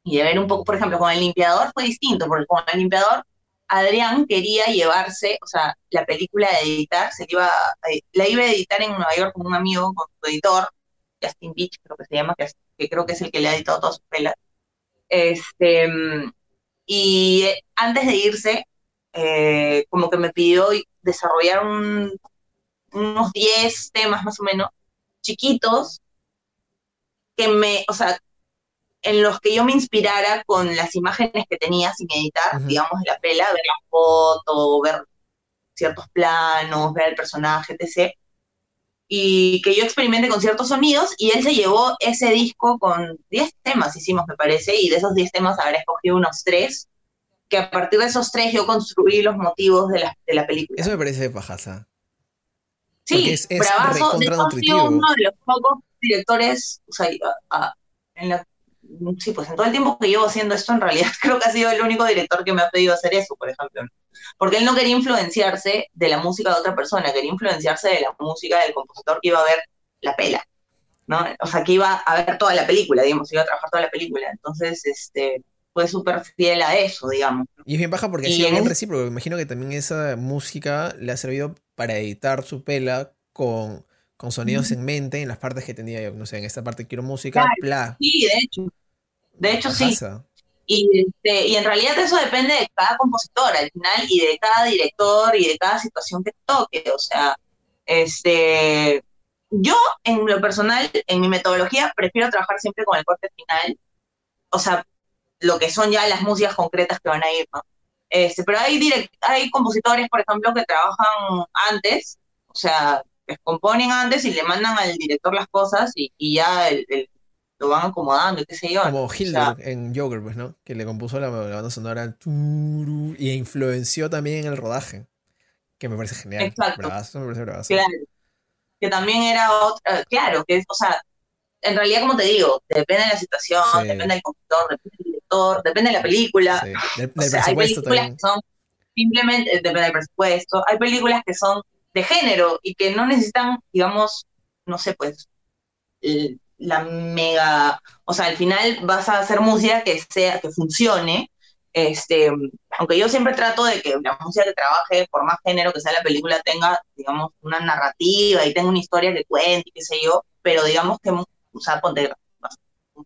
y de ver un poco, por ejemplo, con el limpiador fue distinto, porque con el limpiador Adrián quería llevarse, o sea, la película de editar, se iba, eh, la iba a editar en Nueva York con un amigo, con su editor, Justin Beach, creo que se llama, que, creo que es el que le ha editado todas sus pelas. Este, y antes de irse, eh, como que me pidió desarrollar unos 10 temas más o menos, chiquitos, que me, o sea, en los que yo me inspirara con las imágenes que tenía sin editar, digamos, de la pela, ver la foto, ver ciertos planos, ver el personaje, etc. Y que yo experimente con ciertos sonidos y él se llevó ese disco con 10 temas, hicimos, me parece, y de esos 10 temas habré escogido unos 3, que a partir de esos 3 yo construí los motivos de la, de la película.
Eso me parece pajasa.
Sí, es, es Bravazo, de uno de los pocos directores, o sea, en la sí, pues en todo el tiempo que llevo haciendo esto, en realidad creo que ha sido el único director que me ha pedido hacer eso, por ejemplo. Porque él no quería influenciarse de la música de otra persona, quería influenciarse de la música del compositor que iba a ver la pela, ¿no? O sea, que iba a ver toda la película, digamos, iba a trabajar toda la película. Entonces, este, fue súper fiel a eso, digamos.
Y es bien baja porque ha sido bien recíproco. Me imagino que también esa música le ha servido para editar su pela con con sonidos en mente en las partes que tenía yo. No sé, en esta parte quiero música, bla.
Sí, de hecho. De hecho, sí. Y, este, y en realidad eso depende de cada compositor al final y de cada director y de cada situación que toque. O sea, este, yo en lo personal, en mi metodología, prefiero trabajar siempre con el corte final. O sea, lo que son ya las músicas concretas que van a ir, ¿no? Este, pero hay, hay compositores, por ejemplo, que trabajan antes, o sea, que componen antes y le mandan al director las cosas y, ya el, lo van acomodando, qué sé yo.
Como Hilder en Joker, pues, ¿no? Que le compuso la, banda sonora y influenció también en el rodaje. Que me parece genial.
Exacto. Claro. Que también era otra, claro, que o sea, en realidad, como te digo, depende de la situación, depende del compositor, depende del director, depende de la película.
Del, hay películas
que son simplemente, depende del presupuesto, hay películas que son de género y que no necesitan, digamos, no sé, pues, la mega, o sea, al final vas a hacer música que sea, que funcione, este, aunque yo siempre trato de que la música que trabaje, por más género que sea la película, tenga, digamos, una narrativa y tenga una historia que cuente y qué sé yo, pero digamos que, o sea, ponte,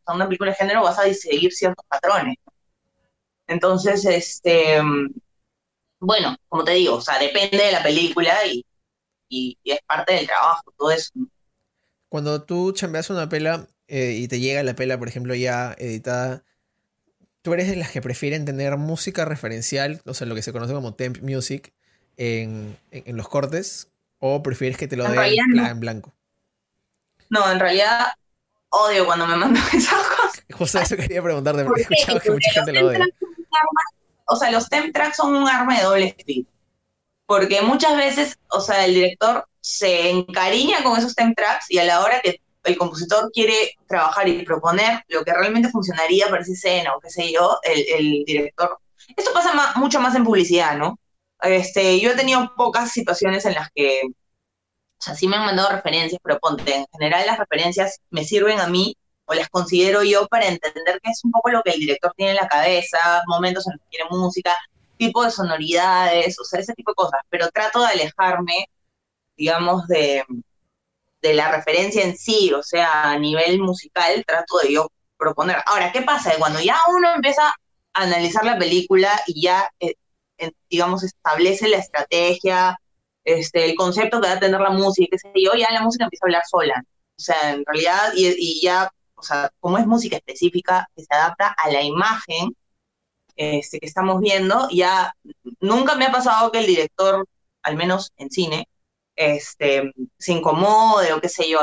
una película de género vas a seguir ciertos patrones. Entonces, este, bueno, como te digo, o sea, depende de la película y, y, es parte del trabajo, todo eso.
Cuando tú chambeas una pela eh, y te llega la pela, por ejemplo, ya editada, ¿tú eres de las que prefieren tener música referencial, o sea, lo que se conoce como temp music, en, los cortes? ¿O prefieres que te lo den en blanco?
No, en realidad odio cuando me mandan esas cosas.
Justo eso quería preguntarte, porque he escuchado que mucha gente lo odia.
O sea, los temp tracks son un arma de doble filo porque muchas veces, o sea, el director se encariña con esos temp tracks y a la hora que el compositor quiere trabajar y proponer lo que realmente funcionaría para esa escena o qué sé yo, el, director... Esto pasa mucho más en publicidad, ¿no? Este, yo he tenido pocas situaciones en las que, o sea, sí me han mandado referencias, pero ponte, en general las referencias me sirven a mí o las considero yo para entender qué es un poco lo que el director tiene en la cabeza, momentos en los que quiere música, tipo de sonoridades, o sea, ese tipo de cosas, pero trato de alejarme, digamos, de, de la referencia en sí, o sea, a nivel musical, trato de yo proponer. Ahora, ¿qué pasa? Cuando ya uno empieza a analizar la película y ya, eh, digamos, establece la estrategia, este, el concepto que va a tener la música, qué sé yo, ya la música empieza a hablar sola. O sea, en realidad, y, y ya, o sea, como es música específica que se adapta a la imagen este, que estamos viendo, ya nunca me ha pasado que el director, al menos en cine, este, se incomode o qué sé yo.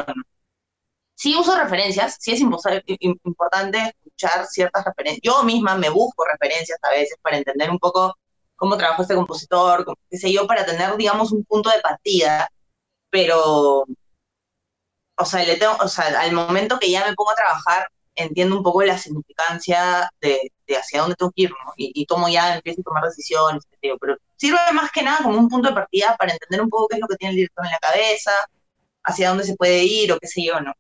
Sí uso referencias, sí es importante escuchar ciertas referencias. Yo misma me busco referencias a veces para entender un poco cómo trabajó este compositor, qué sé yo, para tener, digamos, un punto de partida, pero, o sea, le tengo, o sea, al momento que ya me pongo a trabajar, entiendo un poco la significancia de, hacia dónde tengo que ir, ¿no? Y, y tomo ya, empiezo a tomar decisiones, pero sirve más que nada como un punto de partida para entender un poco qué es lo que tiene el director en la cabeza, hacia dónde se puede ir o qué sé yo, ¿no?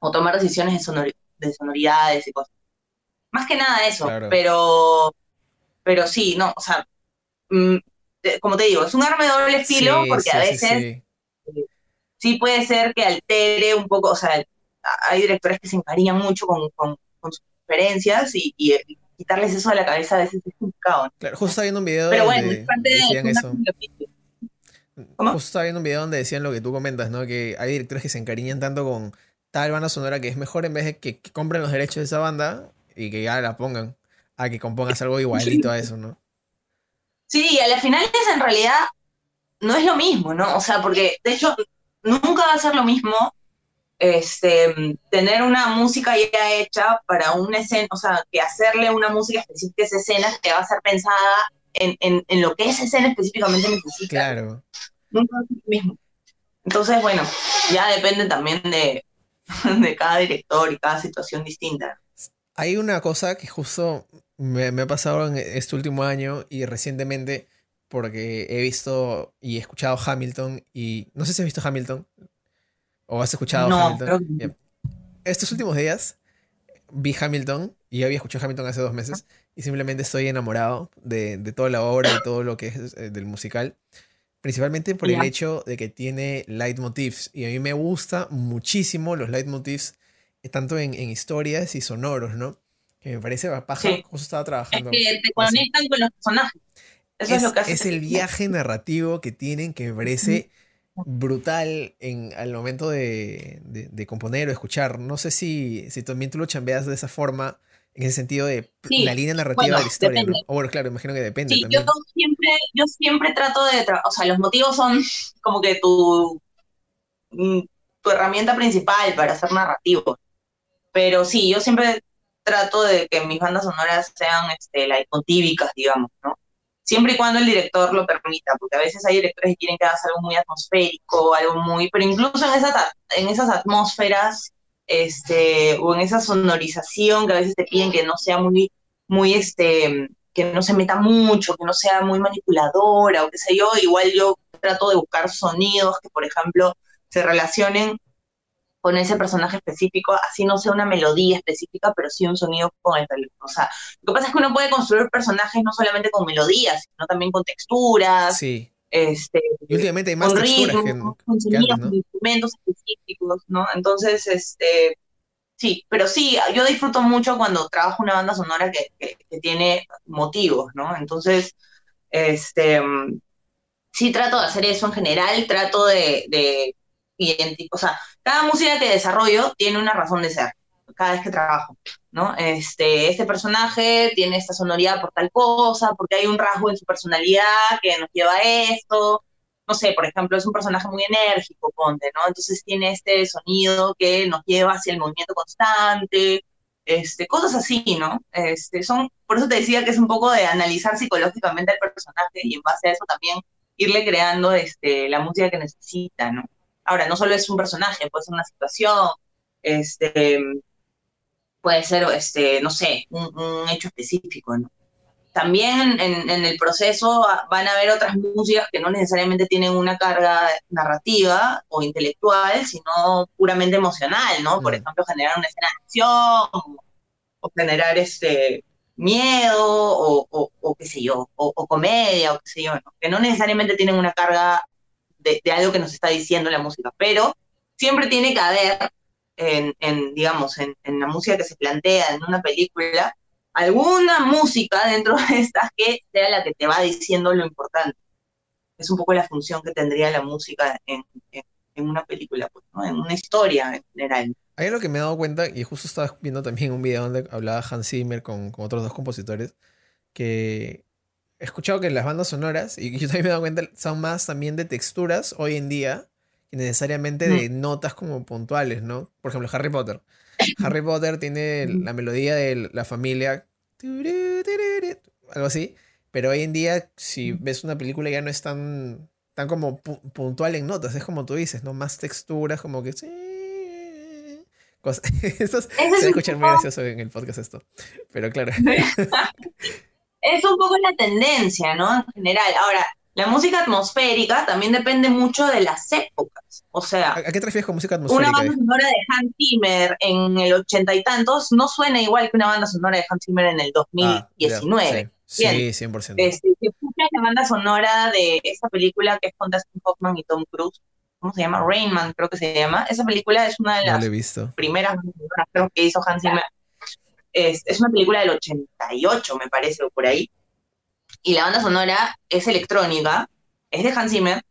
O tomar decisiones de, de sonoridades y cosas. Más que nada eso, pero, pero sí, no, o sea, mm, como te digo, es un arma de doble filo porque a veces sí, puede ser que altere un poco, o sea, hay directores que se encariñan mucho con, con, sus referencias y, quitarles eso de la cabeza a veces es complicado.
Claro, justo estaba viendo un video
Pero bueno, parte
decían de eso. ¿Cómo? Justo estaba viendo un video donde decían lo que tú comentas, ¿no? Que hay directores que se encariñan tanto con tal banda sonora que es mejor en vez de que, compren los derechos de esa banda y que ya la pongan, a que compongas algo igualito a eso, ¿no?
Sí, y al final es en realidad no es lo mismo, ¿no? O sea, porque de hecho nunca va a ser lo mismo este, tener una música ya hecha para una escena, o sea, que hacerle una música específica a esa escena que va a ser pensada en, en, lo que esa escena específicamente necesita.
Claro.
Nunca es mismo. Entonces, bueno, ya depende también de, de cada director y cada situación distinta.
Hay una cosa que justo me, me ha pasado en este último año y recientemente porque he visto y he escuchado Hamilton y no sé si has visto Hamilton, ¿O has escuchado Hamilton? Estos últimos días vi Hamilton y había escuchado Hamilton hace dos meses y simplemente estoy enamorado de, toda la obra y todo lo que es eh, del musical. Principalmente por el hecho de que tiene leitmotivs y a mí me gusta muchísimo los leitmotivs eh, tanto en, historias y sonoros, ¿no? Que me parece paja, justo estaba trabajando.
Es que te conectan con los personajes. Eso es, lo que hace.
Es el viaje narrativo que tienen que me parece brutal en, al momento de, de, componer o escuchar. No sé si, si también tú lo chambeas de esa forma, en ese sentido de la línea narrativa de la historia. O bueno, claro, imagino que depende.
Sí, Yo, siempre, yo siempre trato de. O sea, los motivos son como que tu, mm, tu herramienta principal para hacer narrativo. Pero sí, yo siempre trato de que mis bandas sonoras sean este, digamos, ¿no? Siempre y cuando el director lo permita, porque a veces hay directores que quieren que hagas algo muy atmosférico, algo muy, pero incluso en, esa, en esas atmósferas, este, o en esa sonorización que a veces te piden que no sea muy, muy, este, que no se meta mucho, que no sea muy manipuladora, o qué sé yo, igual yo trato de buscar sonidos que, por ejemplo, se relacionen con ese personaje específico, así no sea una melodía específica, pero sí un sonido con el O sea, lo que pasa es que uno puede construir personajes no solamente con melodías, sino también con texturas.
Sí.
Este,
y últimamente hay más con texturas
con sonidos, con instrumentos específicos, ¿no? Entonces, este, sí, pero sí, yo disfruto mucho cuando trabajo una banda sonora que, que, tiene motivos, ¿no? Entonces, este, sí trato de hacer eso en general, trato de, de o sea, cada música que desarrollo tiene una razón de ser, cada vez que trabajo, ¿no? Este, este personaje tiene esta sonoridad por tal cosa, porque hay un rasgo en su personalidad que nos lleva a esto, no sé, por ejemplo, es un personaje muy enérgico, ponte, ¿no? Entonces tiene este sonido que nos lleva hacia el movimiento constante, este, cosas así, ¿no? Este, son, por eso te decía que es un poco de analizar psicológicamente al personaje y en base a eso también irle creando este, la música que necesita, ¿no? Ahora, no solo es un personaje, puede ser una situación, este, puede ser, este, no sé, un, hecho específico, ¿no? También en, el proceso van a haber otras músicas que no necesariamente tienen una carga narrativa o intelectual, sino puramente emocional, ¿no? Por mm. ejemplo, generar una escena de acción o, generar este miedo o, qué sé yo, o, comedia o qué sé yo, ¿no? que no necesariamente tienen una carga de, algo que nos está diciendo la música, pero siempre tiene que haber, en, digamos, en, la música que se plantea en una película, alguna música dentro de estas que sea la que te va diciendo lo importante. Es un poco la función que tendría la música en, una película, pues, en una historia en general.
Hay algo que me he dado cuenta, y justo estaba viendo también un video donde hablaba Hans Zimmer con, con otros dos compositores, que he escuchado que las bandas sonoras, y yo también me he dado cuenta, son más también de texturas hoy en día y necesariamente de mm. notas como puntuales, ¿no? Por ejemplo, Harry Potter. Harry Potter tiene la melodía de la familia, algo así, pero hoy en día si ves una película ya no es tan, tan como puntual en notas, es como tú dices, ¿no? Más texturas, como que... Cosas. esto se va a escuchar muy gracioso en el podcast esto, pero claro.
es un poco la tendencia, ¿no? En general. Ahora, la música atmosférica también depende mucho de las épocas. O sea,
¿a qué te refieres con música atmosférica?
Una banda sonora de Hans Zimmer en el ochenta y tantos no suena igual que una banda sonora de Hans Zimmer en el 2019. Ah,
sí. 100%.
Este, si escuchas la banda sonora de esta película que es con Dustin Hoffman y Tom Cruise, ¿cómo se llama? Rainman, creo que se llama. Esa película es una de las primeras que hizo Hans Zimmer. Es, es una película del 88, me parece, o por ahí y la banda sonora es electrónica, es de Hans Zimmer,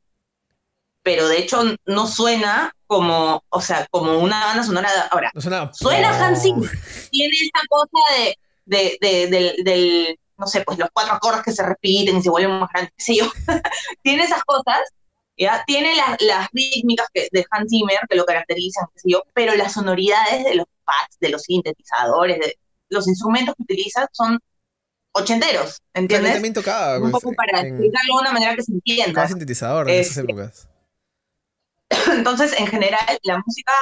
pero de hecho no suena como, o sea, como una banda sonora. Ahora, suena, Hans Zimmer, tiene esta cosa de, del, no sé, pues los cuatro acordes que se repiten y se vuelven más grandes, qué sé yo. tiene esas cosas, ¿ya? Tiene las, las rítmicas de Hans Zimmer que lo caracterizan, qué sé yo, pero las sonoridades de los pads, de los sintetizadores, de los instrumentos que utiliza son ochenteros, ¿entiendes?
También tocaba.
Un pues, poco para explicarlo de una manera que se entienda.
Tocaba sintetizador en esas épocas.
Entonces, en general, la música,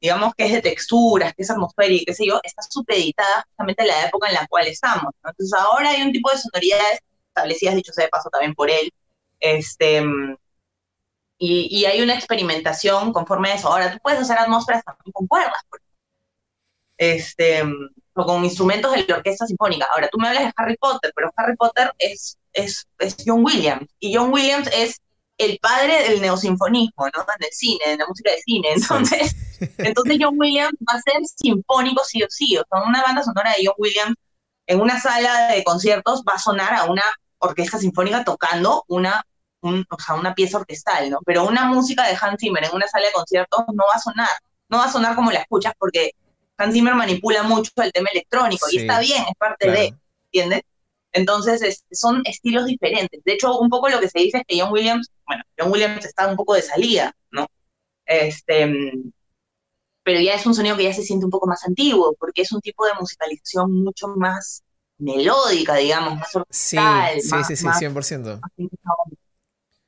digamos que es de texturas, que es atmosférica, qué sé yo, está supeditada justamente a la época en la cual estamos. Entonces, ahora hay un tipo de sonoridades establecidas, dicho sea de paso, también por él. Este, y, y, hay una experimentación conforme a eso. Ahora, tú puedes hacer atmósferas también con cuerdas, por este, o con instrumentos de la orquesta sinfónica. Ahora, tú me hablas de Harry Potter, pero Harry Potter es, es, es John Williams, y John Williams es el padre del neosinfonismo, ¿no? En el cine, en la música de cine. Entonces, entonces John Williams va a ser sinfónico sí o sí. O sea, una banda sonora de John Williams en una sala de conciertos va a sonar a una orquesta sinfónica tocando una, o sea, una pieza orquestal, ¿no? Pero una música de Hans Zimmer en una sala de conciertos no va a sonar. No va a sonar como la escuchas porque Hans Zimmer manipula mucho el tema electrónico y está bien, es parte de, ¿entiendes? Entonces son estilos diferentes. De hecho, un poco lo que se dice es que John Williams, bueno, John Williams está un poco de salida, ¿no? Este, pero ya es un sonido que ya se siente un poco más antiguo, porque es un tipo de musicalización mucho más melódica, digamos, más orquestal.
Sí, sí, sí, sí, 100%.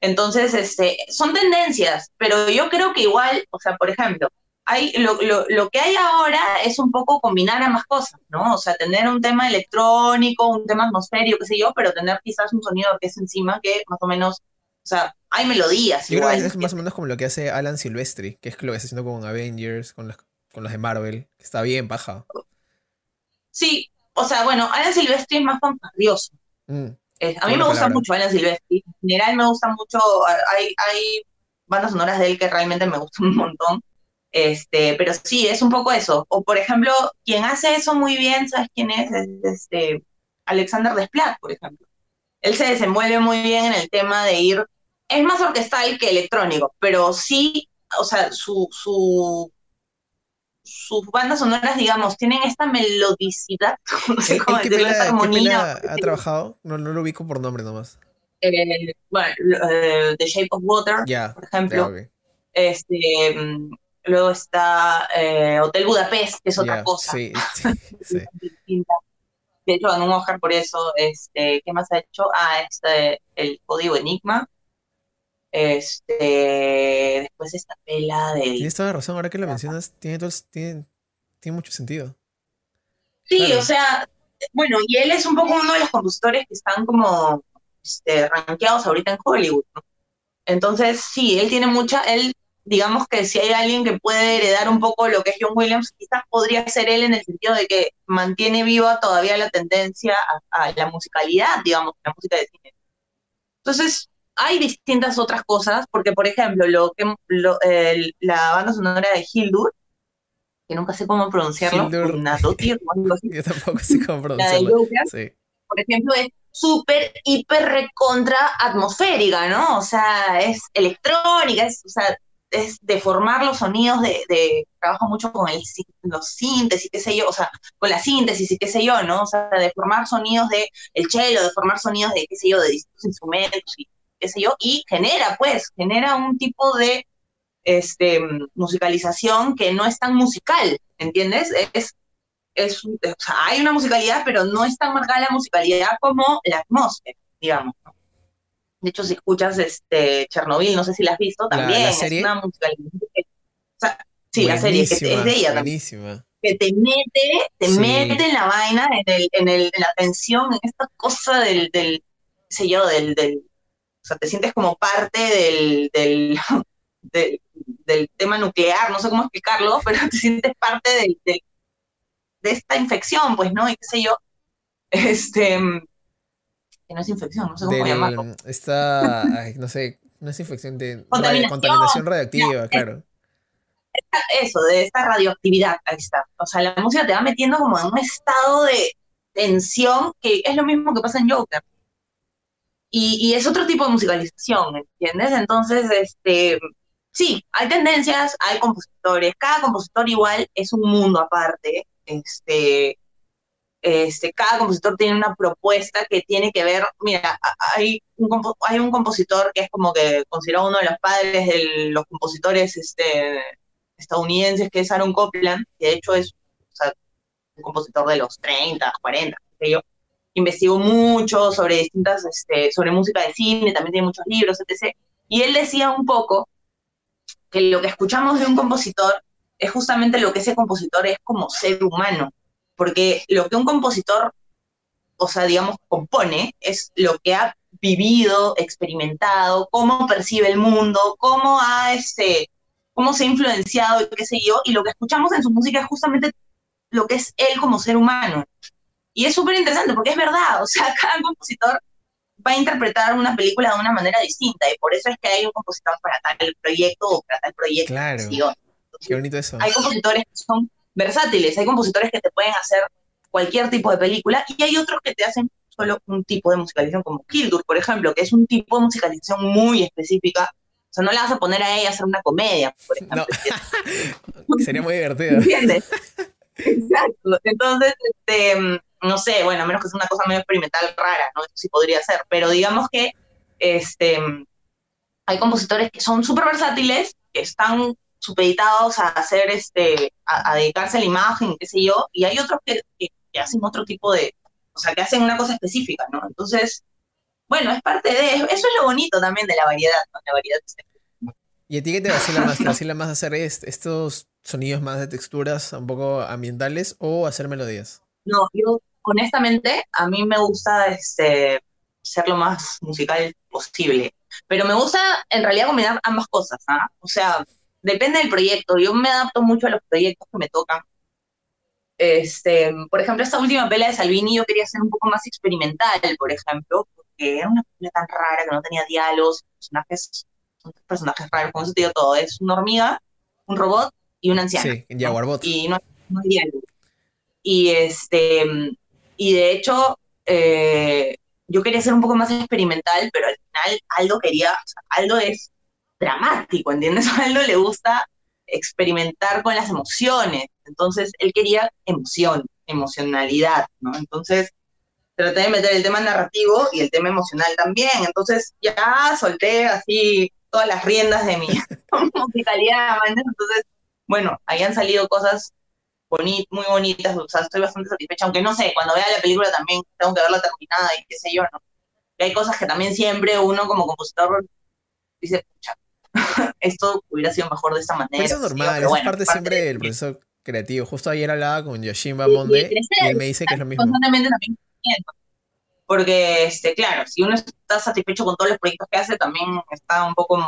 Entonces, este, son tendencias, pero yo creo que igual, o sea, por ejemplo, hay, lo, lo, lo, que hay ahora es un poco combinar ambas cosas, ¿no? O sea, tener un tema electrónico, un tema atmosférico, qué sé yo, pero tener quizás un sonido que es encima que más o menos, o sea, hay melodías.
Yo creo que es más o menos como lo que hace Alan Silvestri, que es lo que está haciendo con Avengers, con las, con las de Marvel, que está bien, paja.
Sí, o sea, bueno, Alan Silvestri es más fantasioso. Mm, a mí me gusta mucho Alan Silvestri. En general me gusta mucho, hay, hay bandas sonoras de él que realmente me gustan un montón. Este, pero sí, es un poco eso. O por ejemplo, quien hace eso muy bien, ¿sabes quién es? Es este, Alexander Desplat, por ejemplo. Él se desenvuelve muy bien en el tema de ir, es más orquestal que electrónico, pero sí, o sea, su, su, sus bandas sonoras, digamos, tienen esta melodicidad, no sé cómo decirlo, esta armonía.
ha trabajado? No, no lo ubico por nombre nomás.
Eh, bueno, eh, The Shape of Water, por ejemplo. Este, mm, Luego está eh, Hotel Budapest, que es otra cosa. Sí, sí, De hecho, ganó un Oscar por eso. Este, ¿Qué más ha hecho? Ah, este, el código Enigma. Este, después esta pela de.
Tienes toda la razón, ahora que lo mencionas, tiene, tiene, tiene mucho sentido.
Sí, o sea, bueno, y él es un poco uno de los compositores que están como este, rankeados ahorita en Hollywood, ¿no? Entonces, sí, él tiene mucha, él digamos que si hay alguien que puede heredar un poco lo que es John Williams, quizás podría ser él en el sentido de que mantiene viva todavía la tendencia a, la musicalidad, digamos, la música de cine. Entonces, hay distintas otras cosas, porque por ejemplo, lo que la banda sonora de Hildur, que nunca sé cómo pronunciarlo,
Yo tampoco sé cómo pronunciarlo.
Por ejemplo, es súper, hiper, recontra atmosférica, ¿no? O sea, es electrónica, es, o sea, es deformar los sonidos de, de trabajo mucho con el, los síntesis, qué sé yo, o sea, con la síntesis y qué sé yo, ¿no? O sea, deformar sonidos de el cello, deformar sonidos de, qué sé yo, de distintos instrumentos y qué sé yo, y genera, pues, genera un tipo de este, musicalización que no es tan musical, ¿entiendes? Es, es, o sea, hay una musicalidad, pero no es tan marcada la musicalidad como la atmósfera, digamos. De hecho, si escuchas este Chernobyl, no sé si la has visto, también es una musicalidad. sí, la serie, que es de ella
buenísima.
Que te mete, te mete en la vaina, en, el, en, el, en la tensión, en esta cosa del, del sé yo, del, del, o sea, te sientes como parte del, del, del, tema nuclear, no sé cómo explicarlo, pero te sientes parte del, de esta infección, pues, ¿no? Y qué sé yo, este, que no es infección, no sé cómo llamarlo.
Esta, no sé, no es infección de contaminación, radioactiva, claro.
Eso, de esta radioactividad, ahí está. O sea, la música te va metiendo como en un estado de tensión que es lo mismo que pasa en Joker. Y, y es otro tipo de musicalización, ¿entiendes? Entonces, este, sí, hay tendencias, hay compositores, cada compositor igual es un mundo aparte, este, este, cada compositor tiene una propuesta que tiene que ver, mira, hay un, hay un compositor que es como que considerado uno de los padres de los compositores este, estadounidenses, que es Aaron Copland, que de hecho es un compositor de los 30, 40, sé yo. Investigó mucho sobre distintas, este, sobre música de cine, también tiene muchos libros, etc. Y él decía un poco que lo que escuchamos de un compositor es justamente lo que ese compositor es como ser humano porque lo que un compositor, o sea, digamos, compone es lo que ha vivido, experimentado, cómo percibe el mundo, cómo ha, este, cómo se ha influenciado, qué sé yo, y lo que escuchamos en su música es justamente lo que es él como ser humano. Y es súper interesante porque es verdad, o sea, cada compositor va a interpretar una película de una manera distinta y por eso es que hay un compositor para tal proyecto o para tal proyecto.
Claro. Qué bonito eso.
Hay compositores que son versátiles. Hay compositores que te pueden hacer cualquier tipo de película y hay otros que te hacen solo un tipo de musicalización, como Kildur, por ejemplo, que es un tipo de musicalización muy específica. O sea, no le vas a poner a ella a hacer una comedia, por ejemplo.
Sería muy divertido.
¿Entiendes? Exacto. Entonces, este, no sé, bueno, a menos que sea una cosa medio experimental rara, ¿no? Eso sí podría ser. Pero digamos que este, hay compositores que son súper versátiles, que están supeditados a hacer este, a, dedicarse a la imagen, qué sé yo, y hay otros que, hacen otro tipo de, o sea, que hacen una cosa específica, ¿no? Entonces, bueno, es parte de, eso es lo bonito también de la variedad, ¿no? La variedad
¿Y a ti qué te vacila más? ¿Te vacila más hacer estos sonidos más de texturas un poco ambientales o hacer melodías?
No, yo honestamente a mí me gusta este, ser lo más musical posible, pero me gusta en realidad combinar ambas cosas, ¿ah? O sea, depende del proyecto. Yo me adapto mucho a los proyectos que me tocan. Este, por ejemplo, esta última pela de Salvini yo quería hacer un poco más experimental, por ejemplo, porque era una película tan rara que no tenía diálogos, personajes, son personajes raros, como eso te digo todo, es una hormiga, un robot y una anciana.
Sí, Jaguarbot.
Y no, hay diálogo. Y este, y de hecho, eh, yo quería ser un poco más experimental, pero al final Aldo quería, Aldo es dramático, ¿entiendes? A él no le gusta experimentar con las emociones, entonces él quería emoción, emocionalidad, ¿no? Entonces traté de meter el tema narrativo y el tema emocional también, entonces ya solté así todas las riendas de mi musicalidad, entonces, bueno, ahí han salido cosas muy bonitas, o sea, estoy bastante satisfecha, aunque no sé, cuando vea la película también tengo que verla terminada y qué sé yo, ¿no? Y hay cosas que también siempre uno como compositor dice, pucha, esto hubiera sido mejor de esta manera.
eso es normal, es parte, siempre del proceso creativo. Justo ayer hablaba con Yoshimba Monde y, él me dice que es lo mismo.
Constantemente también porque, este, claro, si uno está satisfecho con todos los proyectos que hace, también está un poco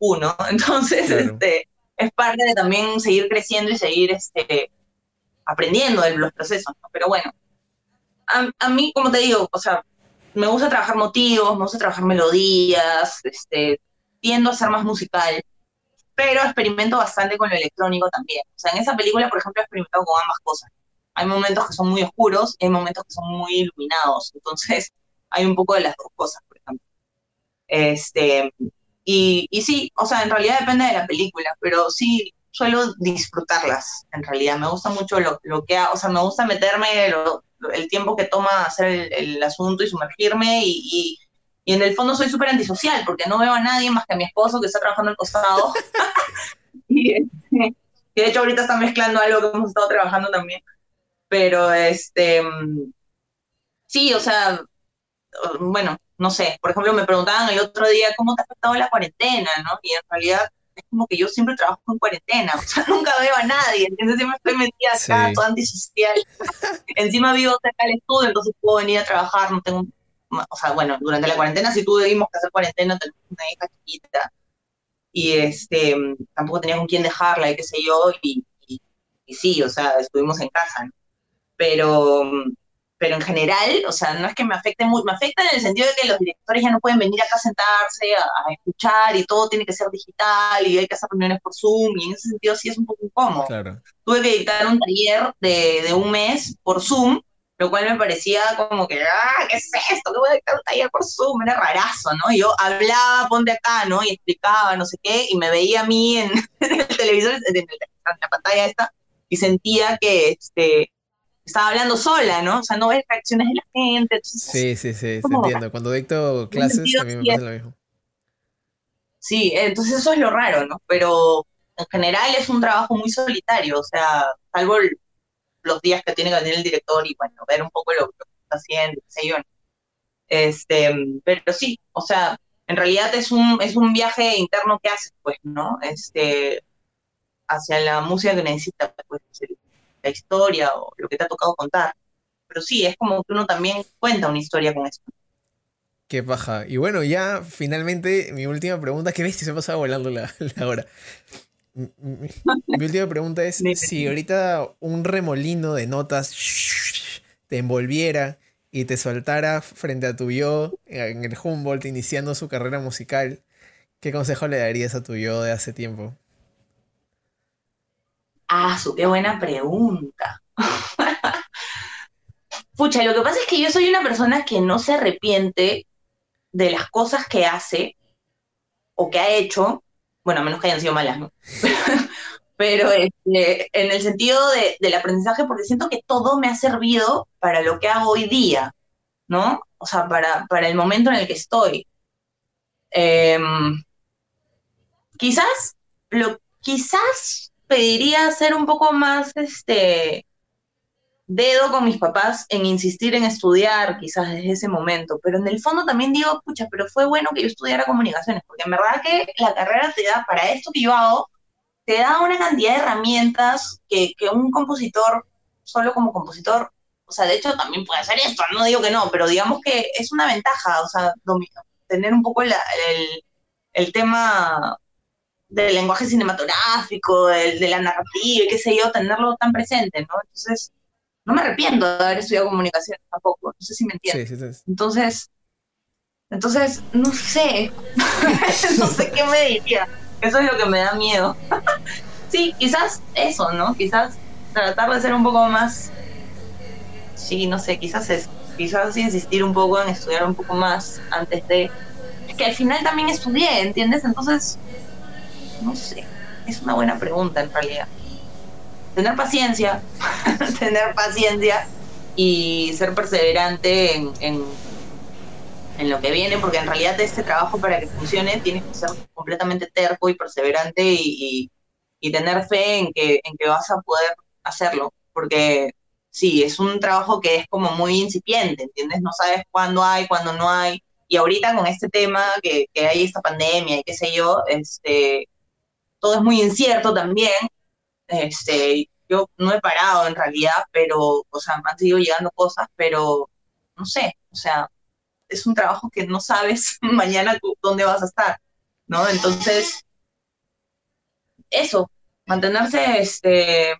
uno. Entonces, este, es parte de también seguir creciendo y seguir este, aprendiendo de los procesos. Pero bueno, a, a, mí, como te digo, o sea, me gusta trabajar motivos, me gusta trabajar melodías, este, tiendo a ser más musical, pero experimento bastante con lo electrónico también. O sea, en esa película, por ejemplo, he experimentado con ambas cosas. Hay momentos que son muy oscuros y hay momentos que son muy iluminados. Entonces, hay un poco de las dos cosas, por ejemplo. Este, y, y sí, o sea, en realidad depende de la película, pero sí suelo disfrutarlas, en realidad. Me gusta mucho lo, lo que hago, o sea, me gusta meterme el tiempo que toma hacer el, asunto y sumergirme y y en el fondo soy súper antisocial porque no veo a nadie más que a mi esposo que está trabajando al costado. y, de hecho ahorita está mezclando algo que hemos estado trabajando también. Pero este, sí, o sea, bueno, no sé, por ejemplo me preguntaban el otro día cómo te ha afectado la cuarentena, ¿no? Y en realidad es como que yo siempre trabajo en cuarentena, o sea, nunca veo a nadie, entonces siempre estoy metida acá, toda antisocial. Encima vivo cerca del estudio, entonces puedo venir a trabajar, no tengo o sea, bueno, durante la cuarentena sí tuvimos que hacer cuarentena, tenemos una hija chiquita, y este, tampoco tenía con quién dejarla y qué sé yo, y, y, sí, o sea, estuvimos en casa, ¿no? Pero, pero en general, o sea, no es que me afecte mucho, me afecta en el sentido de que los directores ya no pueden venir acá a sentarse, a, escuchar y todo tiene que ser digital y hay que hacer reuniones por Zoom y en ese sentido sí es un poco incómodo. Tuve que dictar un taller de, de un mes por Zoom lo cual me parecía como que, ah, ¿qué es esto? ¿Qué voy a dictar un taller por Zoom? Era rarazo, ¿no? Y yo hablaba, ponte acá, ¿no? Y explicaba, no sé qué, y me veía a mí en, el televisor, en, la pantalla esta, y sentía que este, estaba hablando sola, ¿no? O sea, no ves reacciones de la gente.
sí, sí, sí, entiendo. Cuando dicto clases, a mí me pasa lo mismo.
Sí, entonces eso es lo raro, ¿no? Pero en general es un trabajo muy solitario, o sea, salvo el, los días que tiene que venir el director y bueno, ver un poco lo, que está haciendo, qué sé yo. Este, pero sí, o sea, en realidad es un, es un viaje interno que haces, pues, ¿no? Este, hacia la música que necesitas, pues, la historia o lo que te ha tocado contar. Pero sí, es como que uno también cuenta una historia con eso.
Qué paja. Y bueno, ya finalmente mi última pregunta, que viste, se ha pasado volando la, la hora. Mi última pregunta es, si ahorita un remolino de notas te envolviera y te soltara frente a tu yo en el Humboldt iniciando su carrera musical, ¿qué consejo le darías a tu yo de hace tiempo?
Ah, su qué buena pregunta. Pucha, lo que pasa es que yo soy una persona que no se arrepiente de las cosas que hace o que ha hecho bueno, a menos que hayan sido malas, ¿no? Pero este, en el sentido del aprendizaje, porque siento que todo me ha servido para lo que hago hoy día, ¿no? O sea, para, para el momento en el que estoy. Em, quizás, lo, quizás pediría ser un poco más, este, dedo con mis papás en insistir en estudiar, quizás desde ese momento, pero en el fondo también digo, pucha, pero fue bueno que yo estudiara comunicaciones, porque en verdad que la carrera te da, para esto que yo hago, te da una cantidad de herramientas que, que un compositor, solo como compositor, o sea, de hecho también puede hacer esto, no digo que no, pero digamos que es una ventaja, o sea, tener un poco el, el, tema del lenguaje cinematográfico, el, de la narrativa, qué sé yo, tenerlo tan presente, ¿no? Entonces, no me arrepiento de haber estudiado comunicación tampoco, no sé si me entiendes. Sí, sí, Entonces, entonces, no sé, no sé qué me diría, eso es lo que me da miedo. sí, quizás eso, ¿no? Quizás tratar de ser un poco más, sí, no sé, quizás es, quizás insistir un poco en estudiar un poco más antes de, es que al final también estudié, ¿entiendes? Entonces, no sé, es una buena pregunta en realidad tener paciencia, tener paciencia y ser perseverante en, en, lo que viene, porque en realidad este trabajo para que funcione tienes que ser completamente terco y perseverante y, tener fe en que, en que vas a poder hacerlo, porque sí, es un trabajo que es como muy incipiente, ¿entiendes? No sabes cuándo hay, cuándo no hay. Y ahorita con este tema que, que hay esta pandemia y qué sé yo, este, todo es muy incierto también este, yo no he parado en realidad, pero, o sea, han seguido llegando cosas, pero no sé, o sea, es un trabajo que no sabes mañana dónde vas a estar, ¿no? Entonces, eso, mantenerse, este,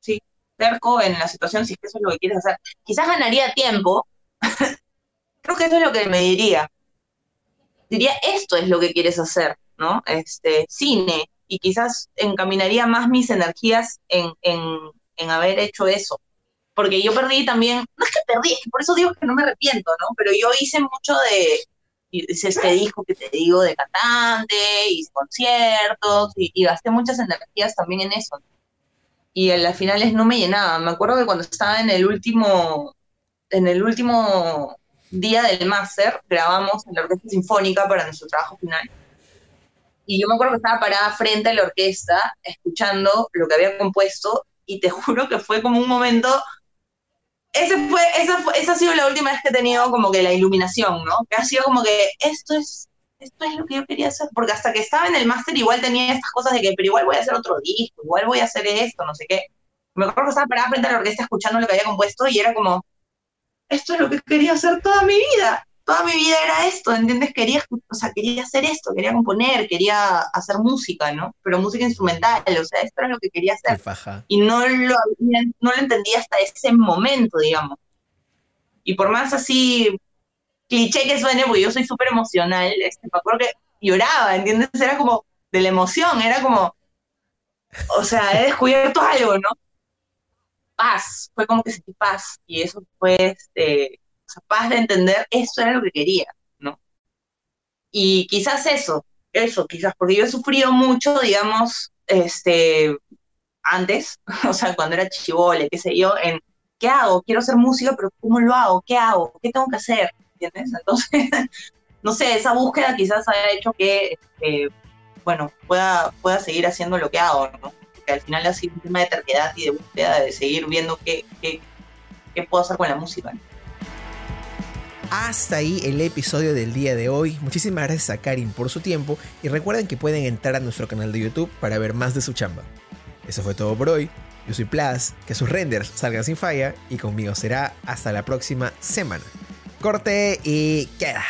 sí, cerco en la situación, si es que eso es lo que quieres hacer. Quizás ganaría tiempo, Creo que eso es lo que me diría. Diría, esto es lo que quieres hacer, ¿no? Este, cine, y quizás encaminaría más mis energías en, en haber hecho eso. Porque yo perdí también, no es que perdí, es que por eso digo que no me arrepiento, ¿no? Pero yo hice mucho de, hice este disco que te digo de cantante, hice conciertos, y, gasté muchas energías también en eso. Y a las finales no me llenaba. Me acuerdo que cuando estaba en el último, en el último día del máster, grabamos en la Orquesta Sinfónica para nuestro trabajo final. Y yo me acuerdo que estaba parada frente a la orquesta, escuchando lo que había compuesto, y te juro que fue como un momento ese fue, esa, fue, esa ha sido la última vez que he tenido como que la iluminación, ¿no? Que ha sido como que esto es, esto es lo que yo quería hacer, porque hasta que estaba en el máster igual tenía estas cosas de que, pero igual voy a hacer otro disco, igual voy a hacer esto, no sé qué. Me acuerdo que estaba parada frente a la orquesta escuchando lo que había compuesto y era como, esto es lo que quería hacer toda mi vida toda mi vida era esto, ¿entiendes? Quería, o sea, quería hacer esto, quería componer, quería hacer música, ¿no? Pero música instrumental, o sea, esto era lo que quería hacer. Y no lo, no lo entendía hasta ese momento, digamos. Y por más así cliché que suene, porque yo soy súper emocional, este, me acuerdo que lloraba, ¿entiendes? Era como de la emoción, era como, o sea, he descubierto algo, ¿no? Paz, fue como que sentí paz, y eso fue, este, capaz de entender eso era lo que quería, ¿no? Y quizás eso, eso, quizás, porque yo he sufrido mucho, digamos, este, antes, o sea, cuando era chivole, qué sé yo, en ¿qué hago? Quiero hacer música, pero ¿cómo lo hago? ¿Qué hago? ¿Qué tengo que hacer? ¿Entiendes? Entonces, no sé, esa búsqueda quizás haya hecho que, este, bueno, pueda, pueda seguir haciendo lo que hago, ¿no? Porque al final ha sido un tema de terquedad y de búsqueda de seguir viendo qué, qué, qué puedo hacer con la música. ¿no?
Hasta ahí el episodio del día de hoy. Muchísimas gracias a Karin por su tiempo y recuerden que pueden entrar a nuestro canal de YouTube para ver más de su chamba. Eso fue todo por hoy. Yo soy Plas, que sus renders salgan sin falla y conmigo será hasta la próxima semana. Corte y queda.